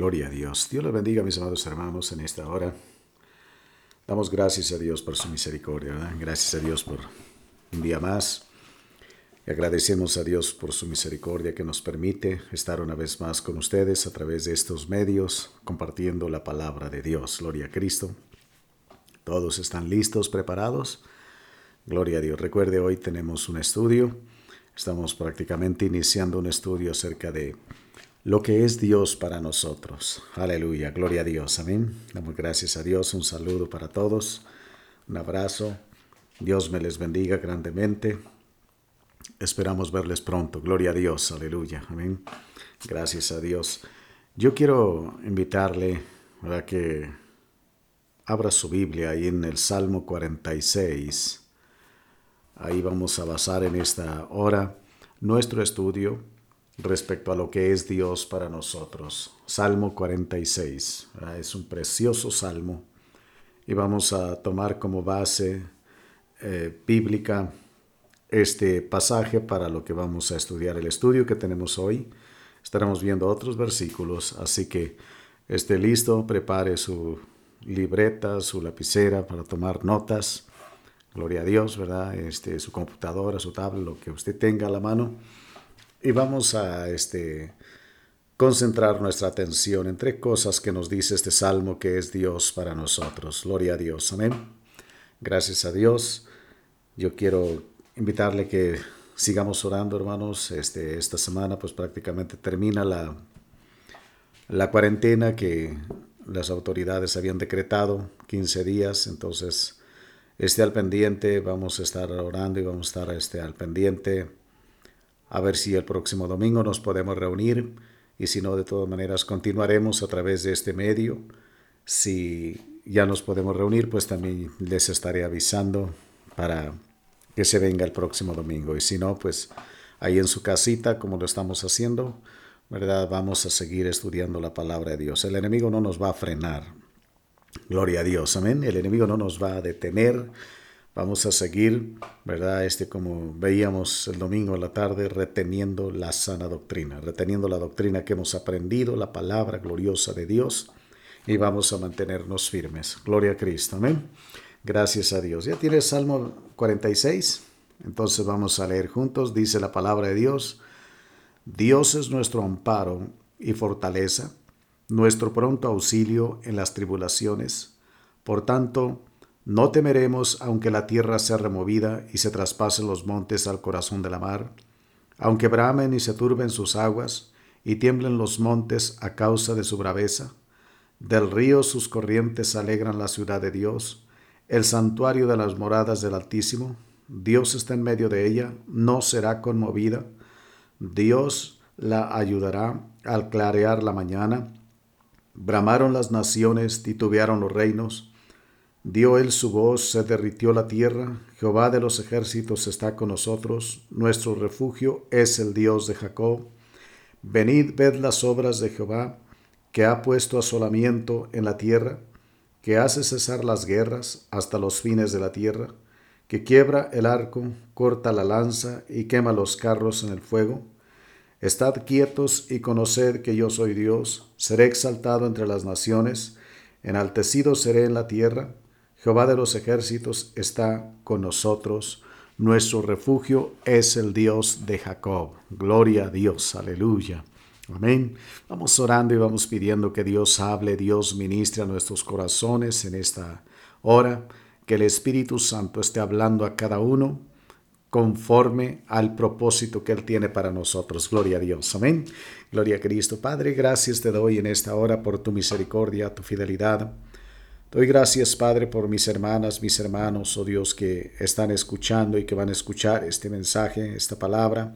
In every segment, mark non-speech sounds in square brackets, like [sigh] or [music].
Gloria a Dios. Dios les bendiga, mis amados hermanos, en esta hora. Damos gracias a Dios por su misericordia, ¿verdad? Gracias a Dios por un día más. Y agradecemos a Dios por su misericordia que nos permite estar una vez más con ustedes a través de estos medios, compartiendo la palabra de Dios. Gloria a Cristo. Todos están listos, preparados. Gloria a Dios. Recuerde, hoy tenemos un estudio. Estamos prácticamente iniciando un estudio acerca de lo que es Dios para nosotros. Aleluya, gloria a Dios, amén. Damos gracias a Dios, un saludo para todos, un abrazo. Dios me les bendiga grandemente. Esperamos verles pronto, gloria a Dios, aleluya, amén. Gracias a Dios. Yo quiero invitarle a que abra su Biblia ahí en el Salmo 46. Ahí vamos a basar en esta hora nuestro estudio respecto a lo que es Dios para nosotros. Salmo 46 es un precioso salmo y vamos a tomar como base eh, bíblica este pasaje para lo que vamos a estudiar. El estudio que tenemos hoy estaremos viendo otros versículos, así que esté listo, prepare su libreta, su lapicera para tomar notas. Gloria a Dios, ¿verdad? Este, su computadora, su tablet, lo que usted tenga a la mano y vamos a este, concentrar nuestra atención en tres cosas que nos dice este salmo que es Dios para nosotros. Gloria a Dios. Amén. Gracias a Dios. Yo quiero invitarle que sigamos orando, hermanos. Este, esta semana pues prácticamente termina la, la cuarentena que las autoridades habían decretado, 15 días. Entonces, esté al pendiente, vamos a estar orando y vamos a estar este, al pendiente a ver si el próximo domingo nos podemos reunir y si no, de todas maneras continuaremos a través de este medio. Si ya nos podemos reunir, pues también les estaré avisando para que se venga el próximo domingo. Y si no, pues ahí en su casita, como lo estamos haciendo, ¿verdad? Vamos a seguir estudiando la palabra de Dios. El enemigo no nos va a frenar. Gloria a Dios, amén. El enemigo no nos va a detener Vamos a seguir, ¿verdad? Este como veíamos el domingo en la tarde, reteniendo la sana doctrina, reteniendo la doctrina que hemos aprendido, la palabra gloriosa de Dios, y vamos a mantenernos firmes. Gloria a Cristo, amén. Gracias a Dios. ¿Ya tiene Salmo 46? Entonces vamos a leer juntos, dice la palabra de Dios. Dios es nuestro amparo y fortaleza, nuestro pronto auxilio en las tribulaciones. Por tanto, no temeremos aunque la tierra sea removida y se traspasen los montes al corazón de la mar, aunque bramen y se turben sus aguas y tiemblen los montes a causa de su braveza. Del río sus corrientes alegran la ciudad de Dios, el santuario de las moradas del Altísimo. Dios está en medio de ella, no será conmovida. Dios la ayudará al clarear la mañana. Bramaron las naciones, titubearon los reinos Dio él su voz, se derritió la tierra, Jehová de los ejércitos está con nosotros, nuestro refugio es el Dios de Jacob. Venid, ved las obras de Jehová, que ha puesto asolamiento en la tierra, que hace cesar las guerras hasta los fines de la tierra, que quiebra el arco, corta la lanza y quema los carros en el fuego. Estad quietos y conoced que yo soy Dios, seré exaltado entre las naciones, enaltecido seré en la tierra, Jehová de los ejércitos está con nosotros. Nuestro refugio es el Dios de Jacob. Gloria a Dios. Aleluya. Amén. Vamos orando y vamos pidiendo que Dios hable, Dios ministre a nuestros corazones en esta hora, que el Espíritu Santo esté hablando a cada uno conforme al propósito que Él tiene para nosotros. Gloria a Dios. Amén. Gloria a Cristo. Padre, gracias te doy en esta hora por tu misericordia, tu fidelidad. Doy gracias, Padre, por mis hermanas, mis hermanos, oh Dios, que están escuchando y que van a escuchar este mensaje, esta palabra.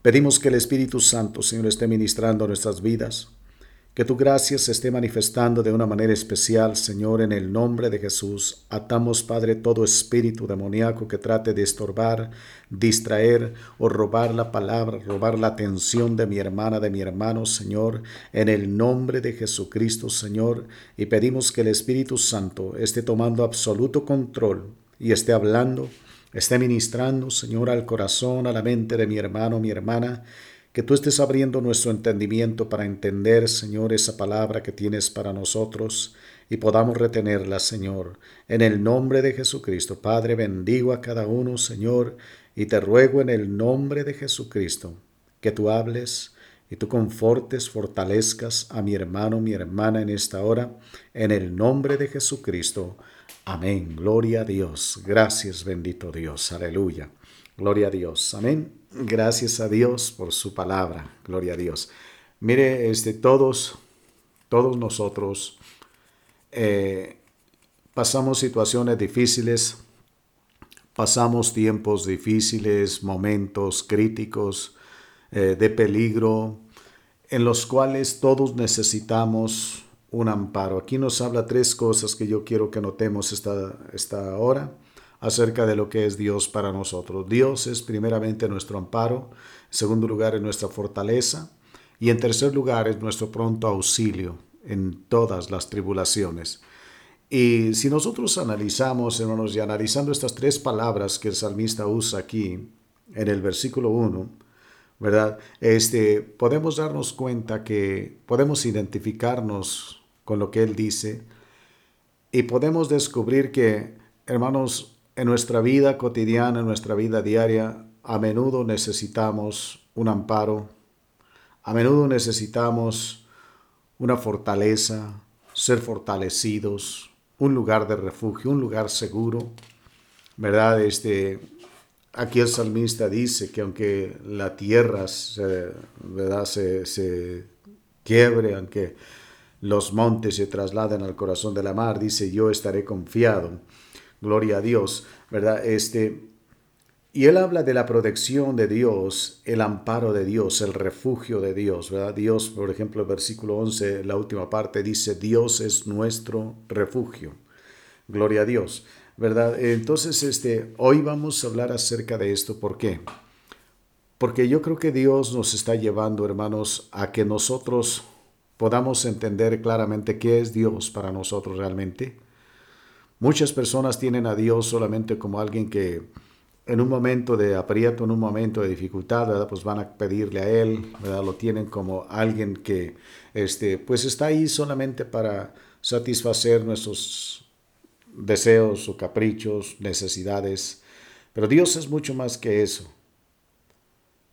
Pedimos que el Espíritu Santo, Señor, esté ministrando nuestras vidas que tu gracia se esté manifestando de una manera especial, Señor, en el nombre de Jesús. Atamos, Padre, todo espíritu demoníaco que trate de estorbar, distraer o robar la palabra, robar la atención de mi hermana, de mi hermano, Señor, en el nombre de Jesucristo, Señor. Y pedimos que el Espíritu Santo esté tomando absoluto control y esté hablando, esté ministrando, Señor, al corazón, a la mente de mi hermano, mi hermana que tú estés abriendo nuestro entendimiento para entender, Señor, esa palabra que tienes para nosotros y podamos retenerla, Señor. En el nombre de Jesucristo, Padre, bendigo a cada uno, Señor, y te ruego en el nombre de Jesucristo que tú hables y tú confortes, fortalezcas a mi hermano, mi hermana en esta hora, en el nombre de Jesucristo. Amén. Gloria a Dios. Gracias, bendito Dios. Aleluya. Gloria a Dios. Amén. Gracias a Dios por su palabra. Gloria a Dios. Mire, este, todos, todos nosotros eh, pasamos situaciones difíciles, pasamos tiempos difíciles, momentos críticos, eh, de peligro, en los cuales todos necesitamos un amparo. Aquí nos habla tres cosas que yo quiero que notemos esta, esta hora acerca de lo que es Dios para nosotros. Dios es primeramente nuestro amparo, segundo lugar es nuestra fortaleza y en tercer lugar es nuestro pronto auxilio en todas las tribulaciones. Y si nosotros analizamos, hermanos, y analizando estas tres palabras que el salmista usa aquí en el versículo 1, ¿verdad? Este, podemos darnos cuenta que podemos identificarnos con lo que él dice y podemos descubrir que, hermanos, en nuestra vida cotidiana, en nuestra vida diaria, a menudo necesitamos un amparo, a menudo necesitamos una fortaleza, ser fortalecidos, un lugar de refugio, un lugar seguro, ¿verdad? Este, aquí el salmista dice que aunque la tierra se, ¿verdad? Se, se quiebre, aunque los montes se trasladen al corazón de la mar, dice, yo estaré confiado gloria a Dios, ¿verdad? Este, y él habla de la protección de Dios, el amparo de Dios, el refugio de Dios, ¿verdad? Dios, por ejemplo, el versículo 11, la última parte dice, Dios es nuestro refugio. Gloria a Dios, ¿verdad? Entonces, este, hoy vamos a hablar acerca de esto. ¿Por qué? Porque yo creo que Dios nos está llevando, hermanos, a que nosotros podamos entender claramente qué es Dios para nosotros realmente Muchas personas tienen a Dios solamente como alguien que en un momento de aprieto, en un momento de dificultad, pues van a pedirle a Él, lo tienen como alguien que este, pues está ahí solamente para satisfacer nuestros deseos o caprichos, necesidades. Pero Dios es mucho más que eso.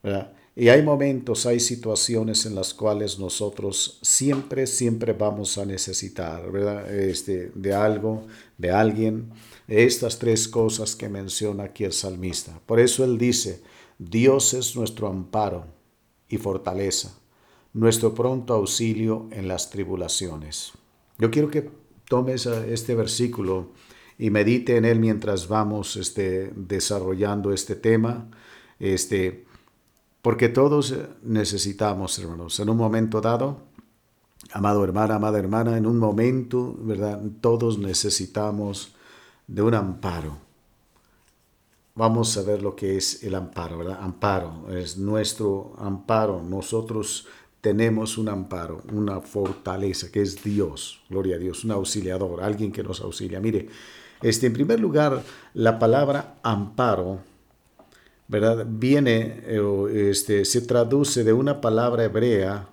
¿verdad? Y hay momentos, hay situaciones en las cuales nosotros siempre, siempre vamos a necesitar, ¿verdad? Este, de algo, de alguien, estas tres cosas que menciona aquí el salmista. Por eso él dice, Dios es nuestro amparo y fortaleza, nuestro pronto auxilio en las tribulaciones. Yo quiero que tomes este versículo y medite en él mientras vamos este, desarrollando este tema. Este, porque todos necesitamos, hermanos, en un momento dado, amado hermano, amada hermana, en un momento, ¿verdad? Todos necesitamos de un amparo. Vamos a ver lo que es el amparo, ¿verdad? Amparo, es nuestro amparo. Nosotros tenemos un amparo, una fortaleza, que es Dios, gloria a Dios, un auxiliador, alguien que nos auxilia. Mire, este, en primer lugar, la palabra amparo ¿verdad? Viene, eh, este, se traduce de una palabra hebrea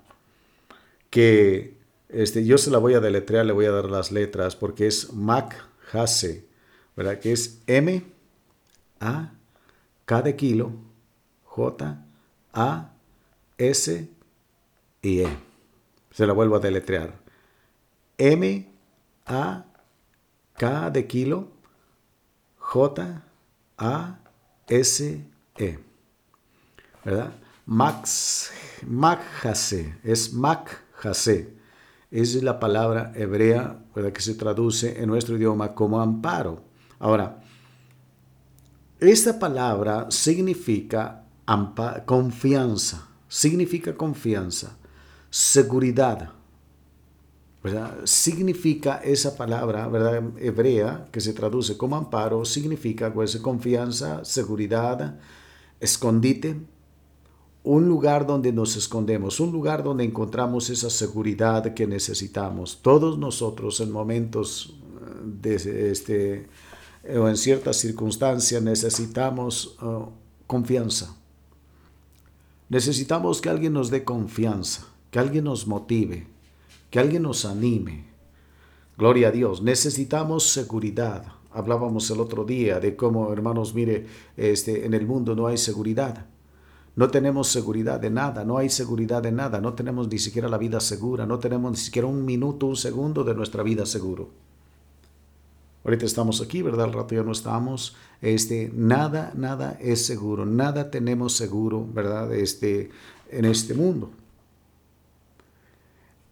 que este, yo se la voy a deletrear, le voy a dar las letras, porque es Mac Hase, ¿verdad? Que es M, A, K de kilo, J, A, S y E. Se la vuelvo a deletrear. M, A, K de kilo, J, A, S e. ¿Verdad? Max, Makhase, es Makhase. Es la palabra hebrea que se traduce en nuestro idioma como amparo. Ahora, esta palabra significa confianza, significa confianza, seguridad. ¿verdad? Significa esa palabra ¿verdad? hebrea que se traduce como amparo, significa pues, confianza, seguridad, escondite, un lugar donde nos escondemos, un lugar donde encontramos esa seguridad que necesitamos. Todos nosotros en momentos eh, de este o en ciertas circunstancias necesitamos uh, confianza. Necesitamos que alguien nos dé confianza, que alguien nos motive, que alguien nos anime. Gloria a Dios. Necesitamos seguridad. Hablábamos el otro día de cómo, hermanos, mire, este, en el mundo no hay seguridad. No tenemos seguridad de nada, no hay seguridad de nada, no tenemos ni siquiera la vida segura, no tenemos ni siquiera un minuto, un segundo de nuestra vida seguro. Ahorita estamos aquí, ¿verdad? Al rato ya no estamos. Este, nada, nada es seguro, nada tenemos seguro, ¿verdad? Este, en este mundo.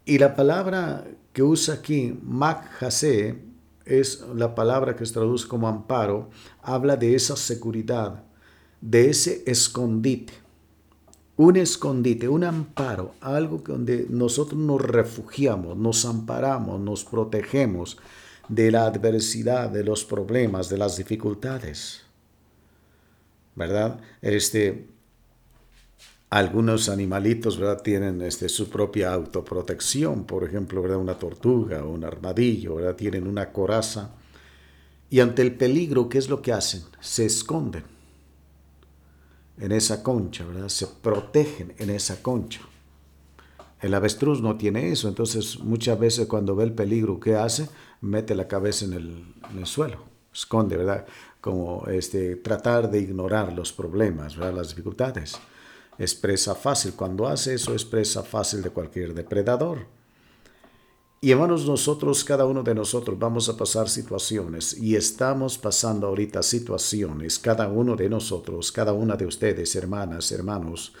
Y la palabra que usa aquí, Makhase, es la palabra que se traduce como amparo, habla de esa seguridad, de ese escondite un escondite, un amparo, algo donde nosotros nos refugiamos, nos amparamos, nos protegemos de la adversidad, de los problemas, de las dificultades. ¿Verdad? Este, algunos animalitos ¿verdad? tienen este, su propia autoprotección, por ejemplo, ¿verdad? una tortuga o un armadillo, ¿verdad? tienen una coraza y ante el peligro, ¿qué es lo que hacen? Se esconden en esa concha, ¿verdad? Se protegen en esa concha. El avestruz no tiene eso, entonces muchas veces cuando ve el peligro, ¿qué hace? Mete la cabeza en el, suelo, esconde, ¿verdad? Como este, tratar de ignorar los problemas, ¿verdad? Las dificultades. Expresa fácil, cuando hace eso, expresa fácil de cualquier depredador. Y hermanos, nosotros, cada uno de nosotros, vamos a pasar situaciones y estamos pasando ahorita situaciones, cada uno de nosotros, cada una de ustedes, hermanas, hermanos,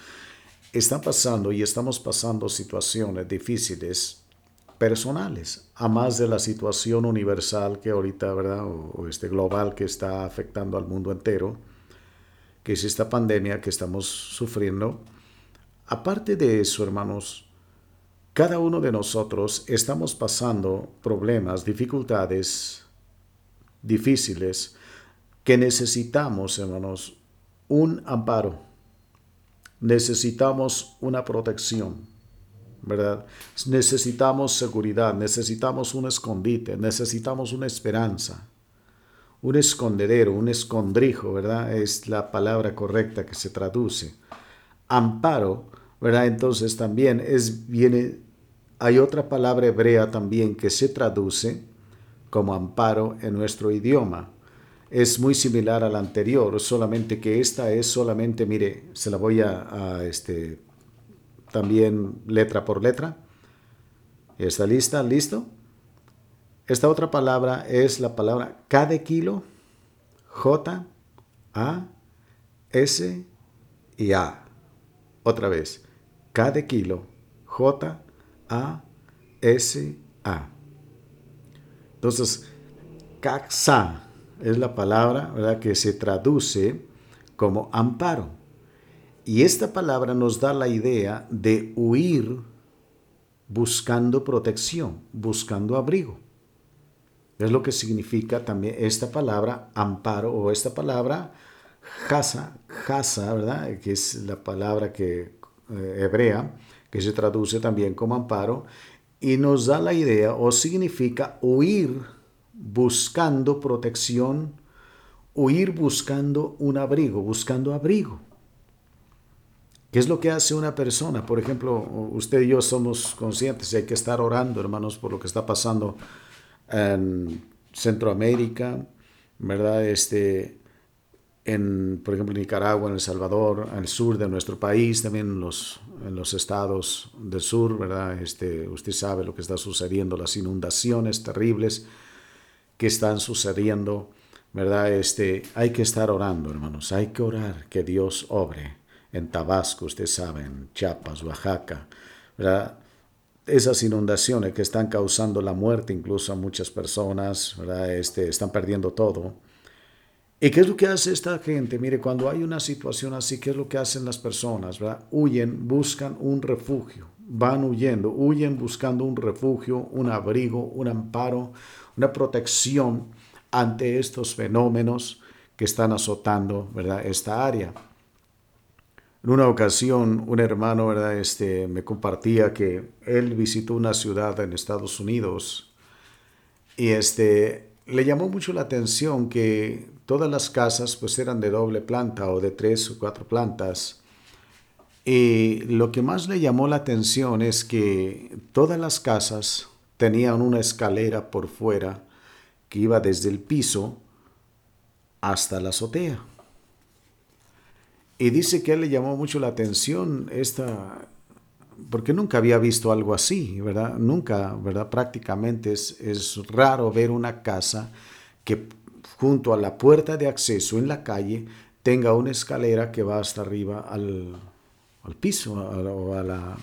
están pasando y estamos pasando situaciones difíciles personales, a más de la situación universal que ahorita, ¿verdad? O, este global que está afectando al mundo entero, que es esta pandemia que estamos sufriendo. Aparte de eso, hermanos, cada uno de nosotros estamos pasando problemas, dificultades difíciles que necesitamos, hermanos, un amparo. Necesitamos una protección, ¿verdad? Necesitamos seguridad, necesitamos un escondite, necesitamos una esperanza. Un escondedero, un escondrijo, ¿verdad? Es la palabra correcta que se traduce. Amparo ¿verdad? Entonces también es, viene, hay otra palabra hebrea también que se traduce como amparo en nuestro idioma. Es muy similar a la anterior, solamente que esta es solamente, mire, se la voy a, este, también letra por letra. ¿Está lista? ¿Listo? Esta otra palabra es la palabra cada kilo, J, A, S y A. Otra vez cada kilo, J, A, S, A. Entonces, caxa es la palabra ¿verdad? que se traduce como amparo. Y esta palabra nos da la idea de huir buscando protección, buscando abrigo. Es lo que significa también esta palabra amparo o esta palabra jasa, jasa, ¿verdad? Que es la palabra que eh, hebrea, que se traduce también como amparo, y nos da la idea o significa huir buscando protección, huir buscando un abrigo, buscando abrigo. ¿Qué es lo que hace una persona? Por ejemplo, usted y yo somos conscientes hay que estar orando, hermanos, por lo que está pasando en Centroamérica, ¿verdad? Este, en, por ejemplo, Nicaragua, en El Salvador, al sur de nuestro país, también en los, en los estados del sur, ¿verdad? Este, usted sabe lo que está sucediendo, las inundaciones terribles que están sucediendo, ¿verdad? Este, hay que estar orando, hermanos, hay que orar que Dios obre en Tabasco, usted sabe, en Chiapas, Oaxaca, ¿verdad? Esas inundaciones que están causando la muerte incluso a muchas personas, ¿verdad? Este, están perdiendo todo ¿Y qué es lo que hace esta gente? Mire, cuando hay una situación así, ¿qué es lo que hacen las personas? Huyen, buscan un refugio, van huyendo, huyen buscando un refugio, un abrigo, un amparo, una protección ante estos fenómenos que están azotando ¿verdad? esta área. En una ocasión, un hermano ¿verdad? Este, me compartía que él visitó una ciudad en Estados Unidos y este, le llamó mucho la atención que Todas las casas pues eran de doble planta o de tres o cuatro plantas. Y lo que más le llamó la atención es que todas las casas tenían una escalera por fuera que iba desde el piso hasta la azotea. Y dice que a él le llamó mucho la atención esta, porque nunca había visto algo así, ¿verdad? Nunca, ¿verdad? Prácticamente es, es raro ver una casa que junto a la puerta de acceso en la calle tenga una escalera que va hasta arriba al, al piso o a la,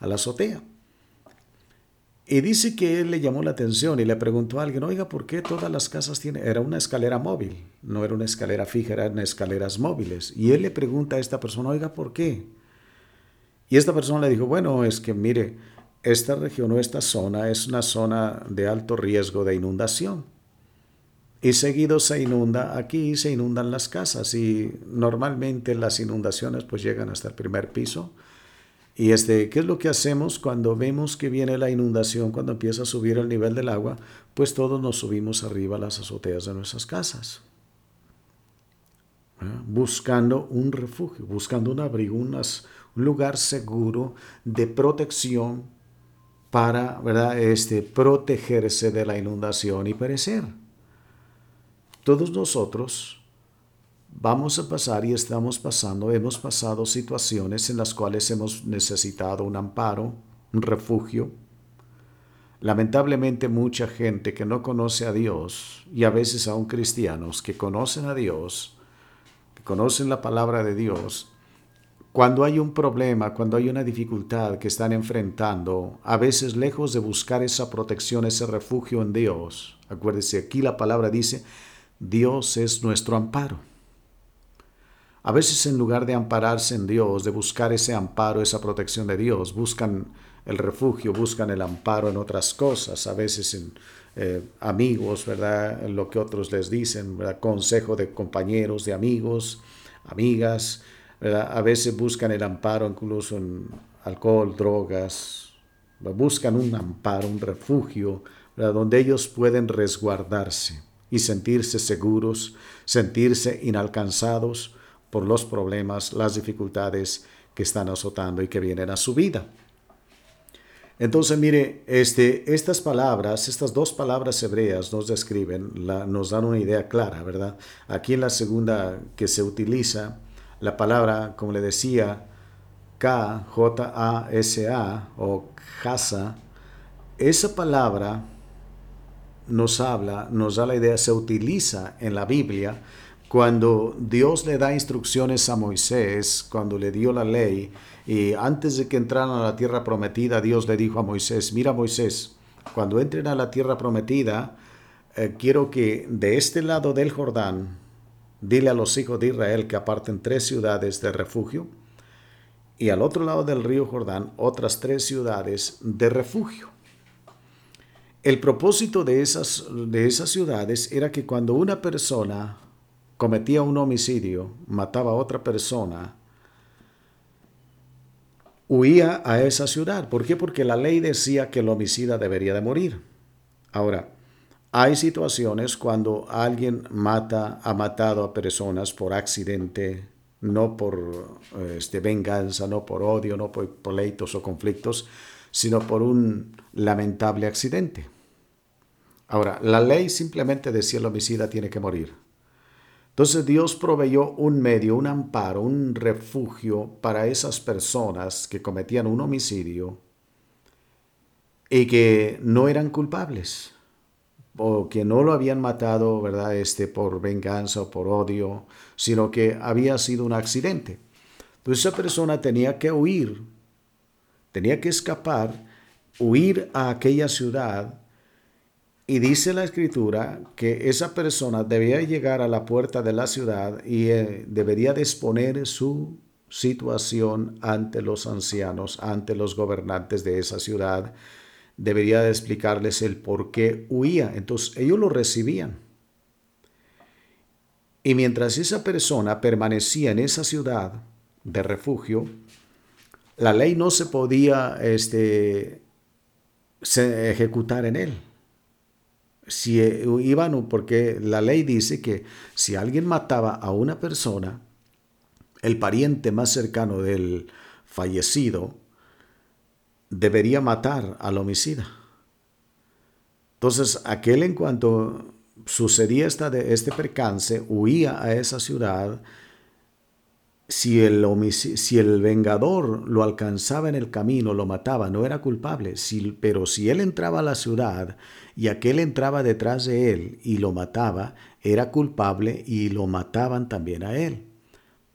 a la azotea. Y dice que él le llamó la atención y le preguntó a alguien, oiga, ¿por qué todas las casas tienen? Era una escalera móvil, no era una escalera fija, eran escaleras móviles. Y él le pregunta a esta persona, oiga, ¿por qué? Y esta persona le dijo, bueno, es que mire, esta región o esta zona es una zona de alto riesgo de inundación. Y seguido se inunda aquí, se inundan las casas y normalmente las inundaciones pues llegan hasta el primer piso y este, ¿qué es lo que hacemos cuando vemos que viene la inundación, cuando empieza a subir el nivel del agua? Pues todos nos subimos arriba a las azoteas de nuestras casas, buscando un refugio, buscando un abrigo, un lugar seguro de protección para ¿verdad? Este, protegerse de la inundación y perecer. Todos nosotros vamos a pasar y estamos pasando, hemos pasado situaciones en las cuales hemos necesitado un amparo, un refugio. Lamentablemente mucha gente que no conoce a Dios y a veces aún cristianos que conocen a Dios, que conocen la palabra de Dios, cuando hay un problema, cuando hay una dificultad que están enfrentando, a veces lejos de buscar esa protección, ese refugio en Dios, acuérdese, aquí la palabra dice, Dios es nuestro amparo. A veces en lugar de ampararse en Dios, de buscar ese amparo, esa protección de Dios, buscan el refugio, buscan el amparo en otras cosas, a veces en eh, amigos, ¿verdad? En lo que otros les dicen, ¿verdad? Consejo de compañeros, de amigos, amigas, A veces buscan el amparo incluso en alcohol, drogas, buscan un amparo, un refugio, donde ellos pueden resguardarse y sentirse seguros, sentirse inalcanzados, por los problemas, las dificultades que están azotando y que vienen a su vida. Entonces, mire, este, estas palabras, estas dos palabras hebreas nos describen, nos dan una idea clara, ¿verdad? Aquí en la segunda que se utiliza, la palabra, como le decía, K, J-A-S-A o casa, esa palabra nos habla, nos da la idea, se utiliza en la Biblia cuando Dios le da instrucciones a Moisés, cuando le dio la ley, y antes de que entraran a la tierra prometida, Dios le dijo a Moisés, mira Moisés, cuando entren a la tierra prometida, eh, quiero que de este lado del Jordán, dile a los hijos de Israel que aparten tres ciudades de refugio, y al otro lado del río Jordán otras tres ciudades de refugio. El propósito de esas, de esas ciudades era que cuando una persona cometía un homicidio, mataba a otra persona, huía a esa ciudad. ¿Por qué? Porque la ley decía que el homicida debería de morir. Ahora, hay situaciones cuando alguien mata, ha matado a personas por accidente, no por este, venganza, no por odio, no por pleitos o conflictos, sino por un lamentable accidente. Ahora, la ley simplemente decía el homicida tiene que morir. Entonces Dios proveyó un medio, un amparo, un refugio para esas personas que cometían un homicidio y que no eran culpables o que no lo habían matado, ¿verdad? Este por venganza o por odio, sino que había sido un accidente. Entonces esa persona tenía que huir, tenía que escapar, huir a aquella ciudad y dice la escritura que esa persona debía llegar a la puerta de la ciudad y eh, debería exponer su situación ante los ancianos, ante los gobernantes de esa ciudad. Debería de explicarles el por qué huía. Entonces ellos lo recibían. Y mientras esa persona permanecía en esa ciudad de refugio, la ley no se podía este, ejecutar en él si eh, porque la ley dice que si alguien mataba a una persona, el pariente más cercano del fallecido debería matar al homicida. Entonces, aquel en cuanto sucedía esta de, este percance, huía a esa ciudad. Si el, si el vengador lo alcanzaba en el camino, lo mataba, no era culpable. Si, pero si él entraba a la ciudad y aquel entraba detrás de él y lo mataba, era culpable y lo mataban también a él.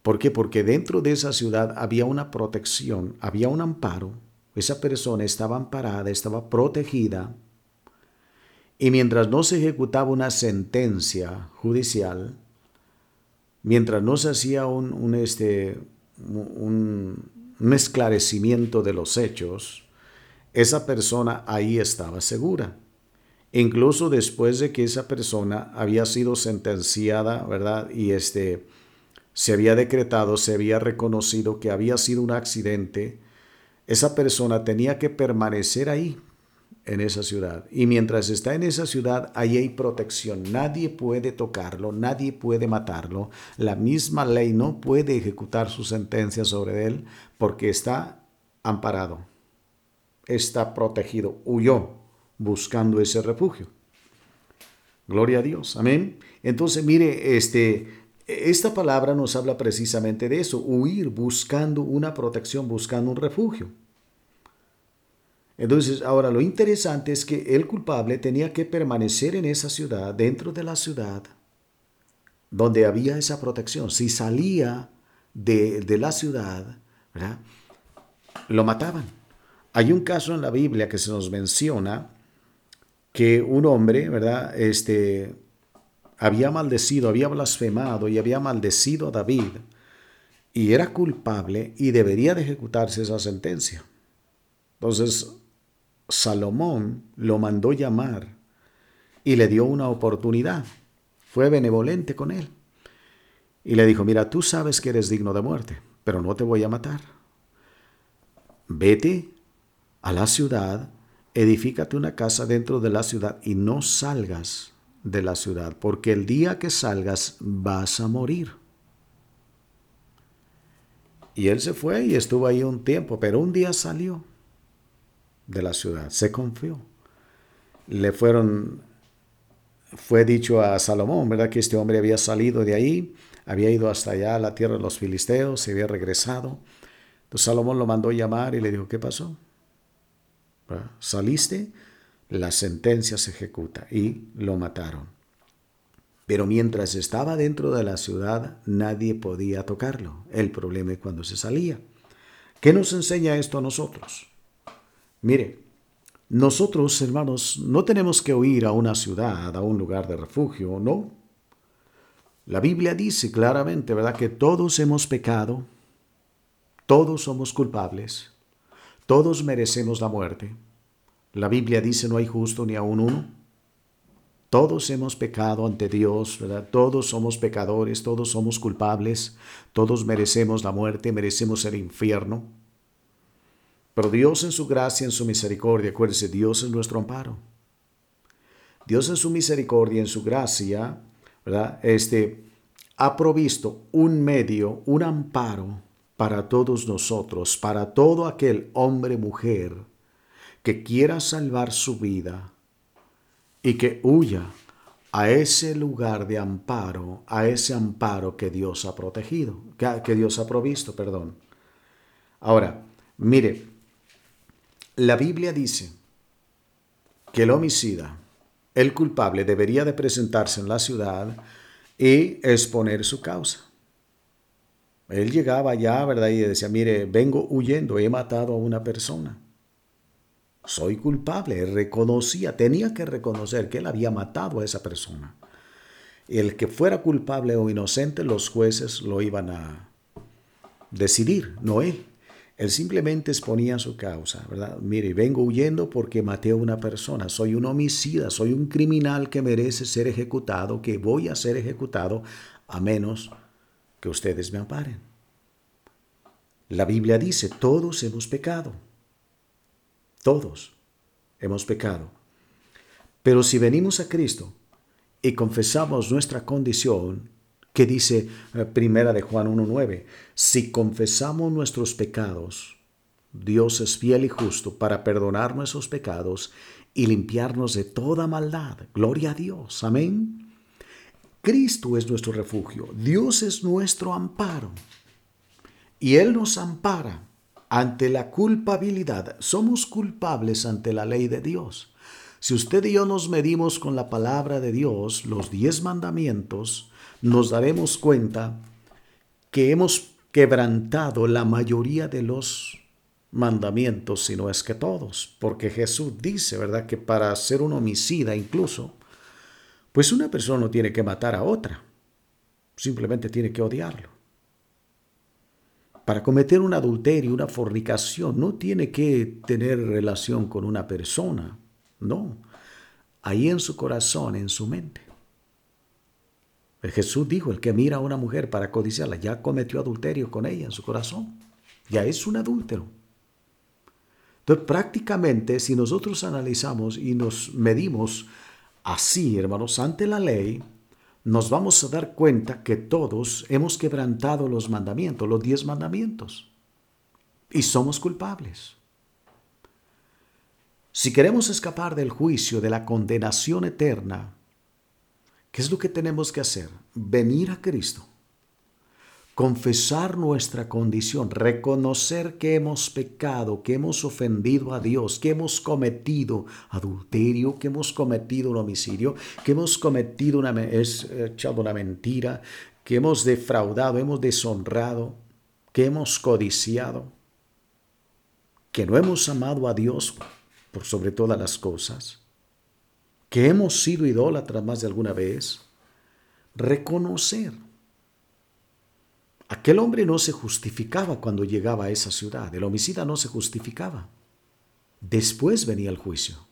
¿Por qué? Porque dentro de esa ciudad había una protección, había un amparo. Esa persona estaba amparada, estaba protegida y mientras no se ejecutaba una sentencia judicial, mientras no se hacía un, este, un, un esclarecimiento de los hechos, esa persona ahí estaba segura. Incluso después de que esa persona había sido sentenciada, ¿verdad? Y este se había decretado, se había reconocido que había sido un accidente, esa persona tenía que permanecer ahí en esa ciudad. Y mientras está en esa ciudad, ahí hay protección. Nadie puede tocarlo, nadie puede matarlo. La misma ley no puede ejecutar su sentencia sobre él porque está amparado, está protegido, huyó buscando ese refugio. Gloria a Dios. Amén. Entonces, mire, este, esta palabra nos habla precisamente de eso, huir buscando una protección, buscando un refugio. Entonces, ahora lo interesante es que el culpable tenía que permanecer en esa ciudad, dentro de la ciudad, donde había esa protección. Si salía de, la ciudad, lo mataban. Hay un caso en la Biblia que se nos menciona que un hombre, ¿verdad? Este, había maldecido, había blasfemado y había maldecido a David y era culpable y debería de ejecutarse esa sentencia. Entonces, Salomón lo mandó llamar y le dio una oportunidad. Fue benevolente con él. Y le dijo, mira, tú sabes que eres digno de muerte, pero no te voy a matar. Vete a la ciudad, edifícate una casa dentro de la ciudad y no salgas de la ciudad, porque el día que salgas vas a morir. Y él se fue y estuvo ahí un tiempo, pero un día salió de la ciudad. Se confió. Le fueron, fue dicho a Salomón, ¿verdad? Que este hombre había salido de ahí, había ido hasta allá a la tierra de los filisteos, se había regresado. Entonces Salomón lo mandó llamar y le dijo, ¿qué pasó? Saliste, la sentencia se ejecuta y lo mataron. Pero mientras estaba dentro de la ciudad, nadie podía tocarlo. El problema es cuando se salía. ¿Qué nos enseña esto a nosotros? Mire, nosotros, hermanos, no tenemos que huir a una ciudad, a un lugar de refugio, no. La Biblia dice claramente, ¿verdad?, que todos hemos pecado, todos somos culpables, todos merecemos la muerte. La Biblia dice no hay justo ni aun uno. Todos hemos pecado ante Dios, ¿verdad? Todos somos pecadores, todos somos culpables, todos merecemos la muerte, merecemos el infierno. Pero Dios en su gracia, en su misericordia, acuérdese, Dios es nuestro amparo. Dios en su misericordia, en su gracia, ¿verdad? Este, ha provisto un medio, un amparo para todos nosotros, para todo aquel hombre, mujer, que quiera salvar su vida y que huya a ese lugar de amparo, a ese amparo que Dios ha protegido, que, Dios ha provisto, perdón. Ahora, mire, la Biblia dice que el homicida, el culpable, debería de presentarse en la ciudad y exponer su causa. Él llegaba allá, ¿verdad? Y decía, mire, vengo huyendo, he matado a una persona. Soy culpable, reconocía, tenía que reconocer que él había matado a esa persona. El que fuera culpable o inocente, los jueces lo iban a decidir, no él. Él simplemente exponía su causa, ¿verdad? Mire, vengo huyendo porque maté a una persona, soy un homicida, soy un criminal que merece ser ejecutado, que voy a ser ejecutado a menos ustedes me amparen. La Biblia dice, todos hemos pecado, todos hemos pecado. Pero si venimos a Cristo y confesamos nuestra condición, que dice eh, Primera de Juan 1.9, si confesamos nuestros pecados, Dios es fiel y justo para perdonar nuestros pecados y limpiarnos de toda maldad. Gloria a Dios. Amén. Cristo es nuestro refugio. Dios es nuestro amparo. Y Él nos ampara ante la culpabilidad. Somos culpables ante la ley de Dios. Si usted y yo nos medimos con la palabra de Dios, los diez mandamientos, nos daremos cuenta que hemos quebrantado la mayoría de los mandamientos, si no es que todos, porque Jesús dice, ¿verdad?, que para ser un homicida incluso, pues una persona no tiene que matar a otra, simplemente tiene que odiarlo. Para cometer un adulterio, una fornicación, no tiene que tener relación con una persona, no, ahí en su corazón, en su mente. Jesús dijo, el que mira a una mujer para codiciarla, ya cometió adulterio con ella en su corazón, ya es un adúltero. Entonces, prácticamente, si nosotros analizamos y nos medimos así, hermanos, ante la ley, nos vamos a dar cuenta que todos hemos quebrantado los mandamientos, los diez mandamientos, y somos culpables. Si queremos escapar del juicio, de la condenación eterna, ¿qué es lo que tenemos que hacer? Venir a Cristo confesar nuestra condición, reconocer que hemos pecado, que hemos ofendido a Dios, que hemos cometido adulterio, que hemos cometido un homicidio, que hemos cometido una, echado una mentira, que hemos defraudado, hemos deshonrado, que hemos codiciado, que no hemos amado a Dios por sobre todas las cosas, que hemos sido idólatras más de alguna vez, reconocer Aquel hombre no se justificaba cuando llegaba a esa ciudad, el homicida no se justificaba. Después venía el juicio.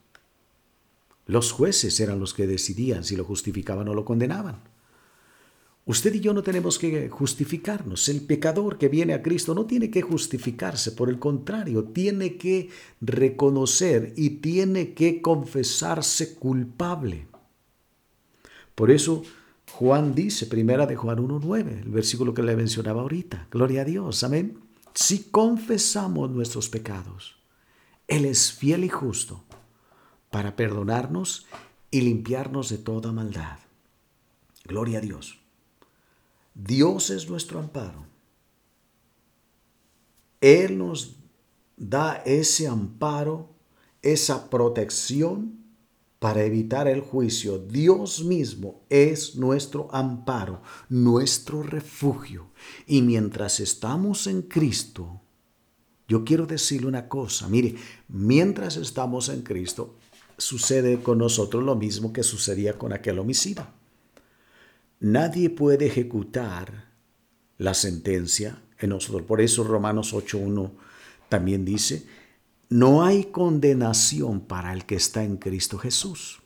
Los jueces eran los que decidían si lo justificaban o lo condenaban. Usted y yo no tenemos que justificarnos. El pecador que viene a Cristo no tiene que justificarse, por el contrario, tiene que reconocer y tiene que confesarse culpable. Por eso Juan dice, primera de Juan 1.9, el versículo que le mencionaba ahorita. Gloria a Dios, amén. Si confesamos nuestros pecados, Él es fiel y justo para perdonarnos y limpiarnos de toda maldad. Gloria a Dios. Dios es nuestro amparo. Él nos da ese amparo, esa protección para evitar el juicio. Dios mismo es nuestro amparo, nuestro refugio. Y mientras estamos en Cristo, yo quiero decirle una cosa, mire, mientras estamos en Cristo, sucede con nosotros lo mismo que sucedía con aquel homicida. Nadie puede ejecutar la sentencia en nosotros. Por eso Romanos 8.1 también dice, no hay condenación para el que está en Cristo Jesús.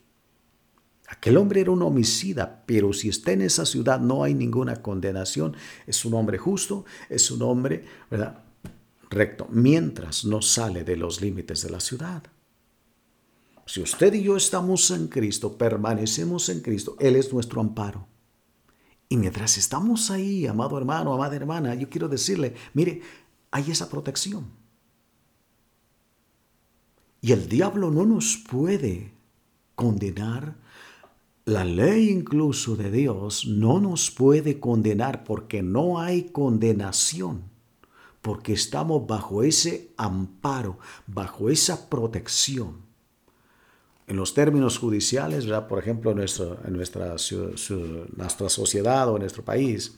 Aquel hombre era un homicida, pero si está en esa ciudad no hay ninguna condenación. Es un hombre justo, es un hombre, ¿verdad? Recto, mientras no sale de los límites de la ciudad. Si usted y yo estamos en Cristo, permanecemos en Cristo, Él es nuestro amparo. Y mientras estamos ahí, amado hermano, amada hermana, yo quiero decirle, mire, hay esa protección. Y el diablo no nos puede condenar. La ley incluso de Dios no nos puede condenar porque no hay condenación, porque estamos bajo ese amparo, bajo esa protección. En los términos judiciales, por ejemplo, en nuestra, en nuestra, nuestra sociedad o en nuestro país,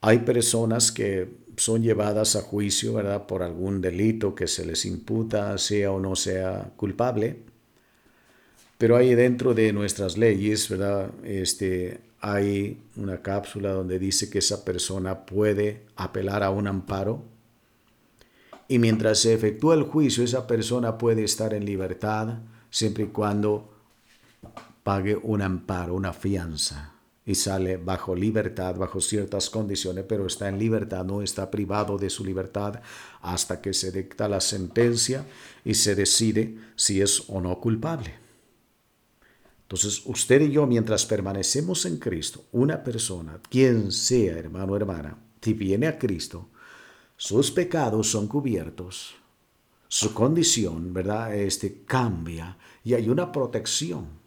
hay personas que son llevadas a juicio, ¿verdad? Por algún delito que se les imputa, sea o no sea culpable. Pero ahí dentro de nuestras leyes, ¿verdad? Este, hay una cápsula donde dice que esa persona puede apelar a un amparo. Y mientras se efectúa el juicio, esa persona puede estar en libertad siempre y cuando pague un amparo, una fianza y sale bajo libertad, bajo ciertas condiciones, pero está en libertad, no está privado de su libertad hasta que se dicta la sentencia y se decide si es o no culpable. Entonces, usted y yo, mientras permanecemos en Cristo, una persona, quien sea, hermano o hermana, si viene a Cristo, sus pecados son cubiertos, su condición, ¿verdad? Este cambia y hay una protección.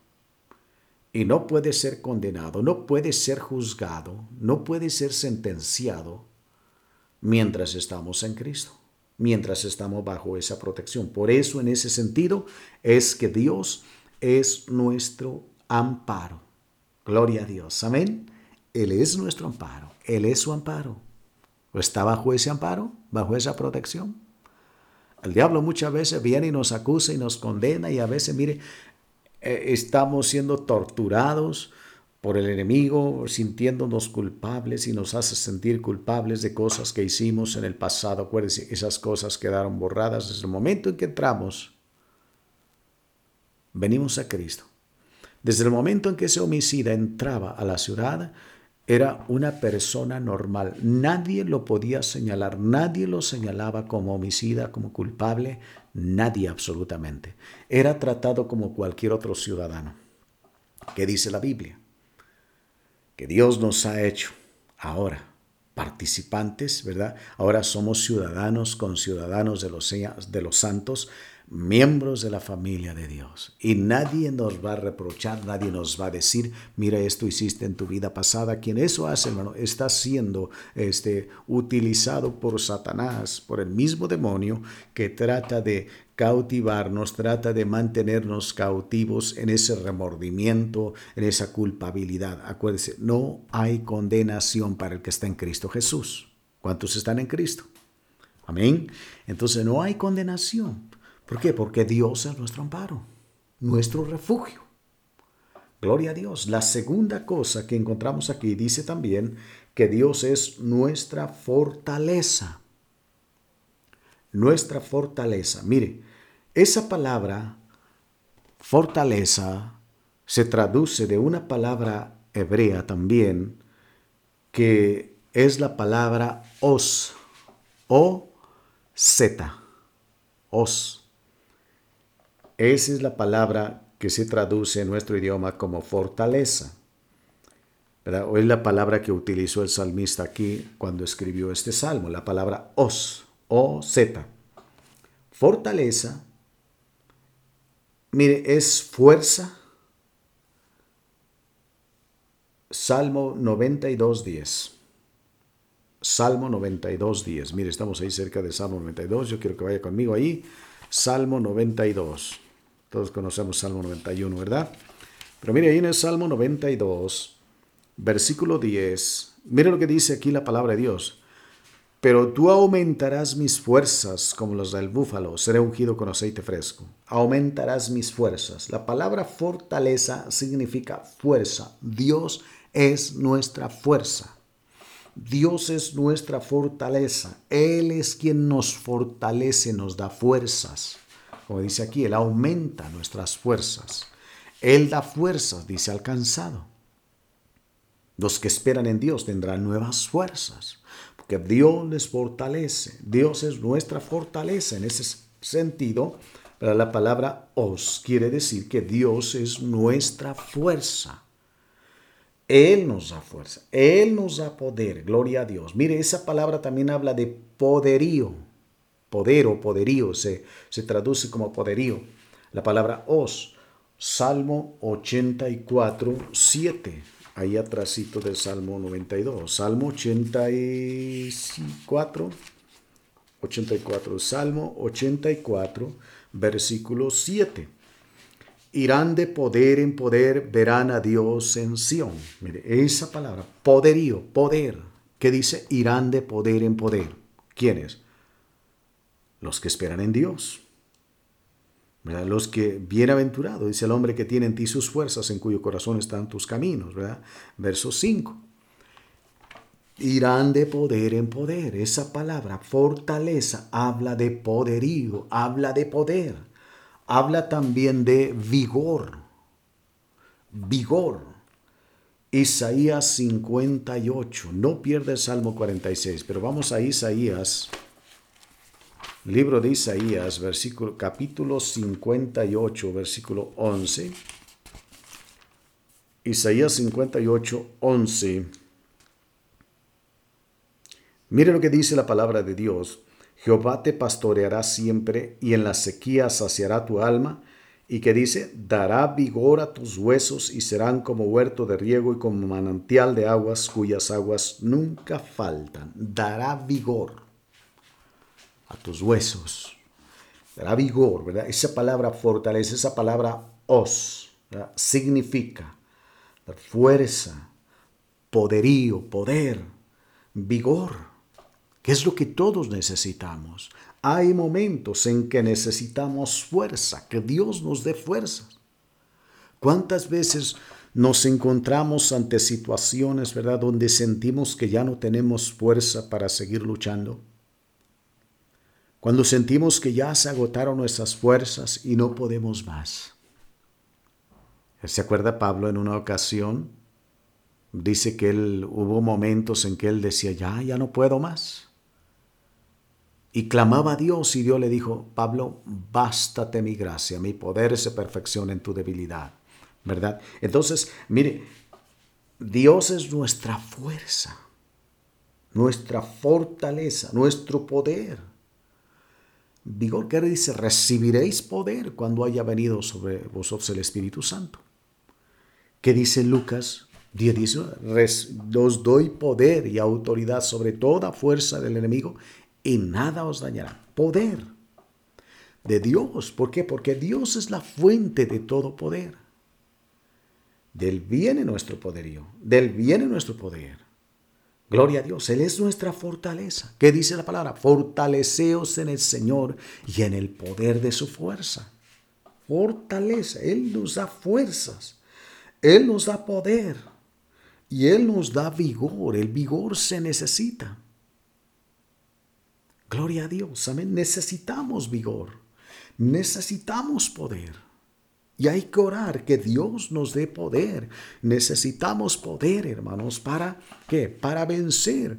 Y no puede ser condenado, no puede ser juzgado, no puede ser sentenciado mientras estamos en Cristo, mientras estamos bajo esa protección. Por eso, en ese sentido, es que Dios es nuestro amparo. Gloria a Dios. Amén. Él es nuestro amparo. Él es su amparo. ¿Está bajo ese amparo? ¿Bajo esa protección? El diablo muchas veces viene y nos acusa y nos condena y a veces, mire, estamos siendo torturados por el enemigo, sintiéndonos culpables y nos hace sentir culpables de cosas que hicimos en el pasado. Acuérdense, esas cosas quedaron borradas desde el momento en que entramos. Venimos a Cristo. Desde el momento en que ese homicida entraba a la ciudad, era una persona normal. Nadie lo podía señalar, nadie lo señalaba como homicida, como culpable, nadie absolutamente. Era tratado como cualquier otro ciudadano. ¿Qué dice la Biblia? Que Dios nos ha hecho ahora participantes, ¿verdad? Ahora somos ciudadanos con ciudadanos de los, de los santos, miembros de la familia de Dios. Y nadie nos va a reprochar, nadie nos va a decir, mira, esto hiciste en tu vida pasada. Quien eso hace, hermano, está siendo este, utilizado por Satanás, por el mismo demonio que trata de cautivarnos, trata de mantenernos cautivos en ese remordimiento, en esa culpabilidad. Acuérdese, no hay condenación para el que está en Cristo Jesús. ¿Cuántos están en Cristo? Amén. Entonces no hay condenación. ¿Por qué? Porque Dios es nuestro amparo, nuestro refugio. Gloria a Dios. La segunda cosa que encontramos aquí dice también que Dios es nuestra fortaleza. Nuestra fortaleza. Mire, esa palabra fortaleza se traduce de una palabra hebrea también que es la palabra os o z. Os. Esa es la palabra que se traduce en nuestro idioma como fortaleza. O es la palabra que utilizó el salmista aquí cuando escribió este salmo, la palabra os, o z. Fortaleza, mire, es fuerza. Salmo 92, 10. Salmo 92, 10. Mire, estamos ahí cerca de Salmo 92. Yo quiero que vaya conmigo ahí. Salmo 92. Todos conocemos Salmo 91, ¿verdad? Pero mire, ahí en el Salmo 92, versículo 10, mire lo que dice aquí la palabra de Dios. Pero tú aumentarás mis fuerzas como las del búfalo, seré ungido con aceite fresco. Aumentarás mis fuerzas. La palabra fortaleza significa fuerza. Dios es nuestra fuerza. Dios es nuestra fortaleza. Él es quien nos fortalece, nos da fuerzas. Como dice aquí, Él aumenta nuestras fuerzas. Él da fuerzas, dice alcanzado. Los que esperan en Dios tendrán nuevas fuerzas, porque Dios les fortalece. Dios es nuestra fortaleza. En ese sentido, la palabra os quiere decir que Dios es nuestra fuerza. Él nos da fuerza, Él nos da poder, gloria a Dios. Mire, esa palabra también habla de poderío poder o poderío, se, se traduce como poderío. La palabra os, Salmo 84, 7, ahí atrásito del Salmo 92. Salmo 84, 84, Salmo 84, versículo 7. Irán de poder en poder, verán a Dios en Sión. Mire, esa palabra, poderío, poder, que dice irán de poder en poder. ¿Quiénes? Los que esperan en Dios. ¿verdad? Los que, bienaventurado, dice el hombre que tiene en ti sus fuerzas, en cuyo corazón están tus caminos. ¿verdad? Verso 5. Irán de poder en poder. Esa palabra, fortaleza, habla de poderío, habla de poder. Habla también de vigor. Vigor. Isaías 58. No pierde el Salmo 46, pero vamos a Isaías Libro de Isaías, versículo, capítulo 58, versículo 11. Isaías 58, 11. Mire lo que dice la palabra de Dios. Jehová te pastoreará siempre y en la sequía saciará tu alma. Y que dice, dará vigor a tus huesos y serán como huerto de riego y como manantial de aguas cuyas aguas nunca faltan. Dará vigor a tus huesos. Dará vigor, ¿verdad? Esa palabra fortaleza, esa palabra os, significa fuerza, poderío, poder, vigor, que es lo que todos necesitamos. Hay momentos en que necesitamos fuerza, que Dios nos dé fuerzas. ¿Cuántas veces nos encontramos ante situaciones, verdad, donde sentimos que ya no tenemos fuerza para seguir luchando? Cuando sentimos que ya se agotaron nuestras fuerzas y no podemos más. ¿Se acuerda Pablo en una ocasión? Dice que él hubo momentos en que él decía, ya, ya no puedo más. Y clamaba a Dios y Dios le dijo, Pablo, bástate mi gracia, mi poder se perfecciona en tu debilidad. ¿Verdad? Entonces, mire, Dios es nuestra fuerza, nuestra fortaleza, nuestro poder. Vigor que dice, recibiréis poder cuando haya venido sobre vosotros el Espíritu Santo. ¿Qué dice Lucas 10? os doy poder y autoridad sobre toda fuerza del enemigo y nada os dañará. Poder de Dios. ¿Por qué? Porque Dios es la fuente de todo poder. Del viene nuestro poderío, del viene nuestro poder. Gloria a Dios, Él es nuestra fortaleza. ¿Qué dice la palabra? Fortaleceos en el Señor y en el poder de su fuerza. Fortaleza, Él nos da fuerzas. Él nos da poder y Él nos da vigor. El vigor se necesita. Gloria a Dios. Amén. Necesitamos vigor. Necesitamos poder. Y hay que orar que Dios nos dé poder. Necesitamos poder, hermanos, para qué? Para vencer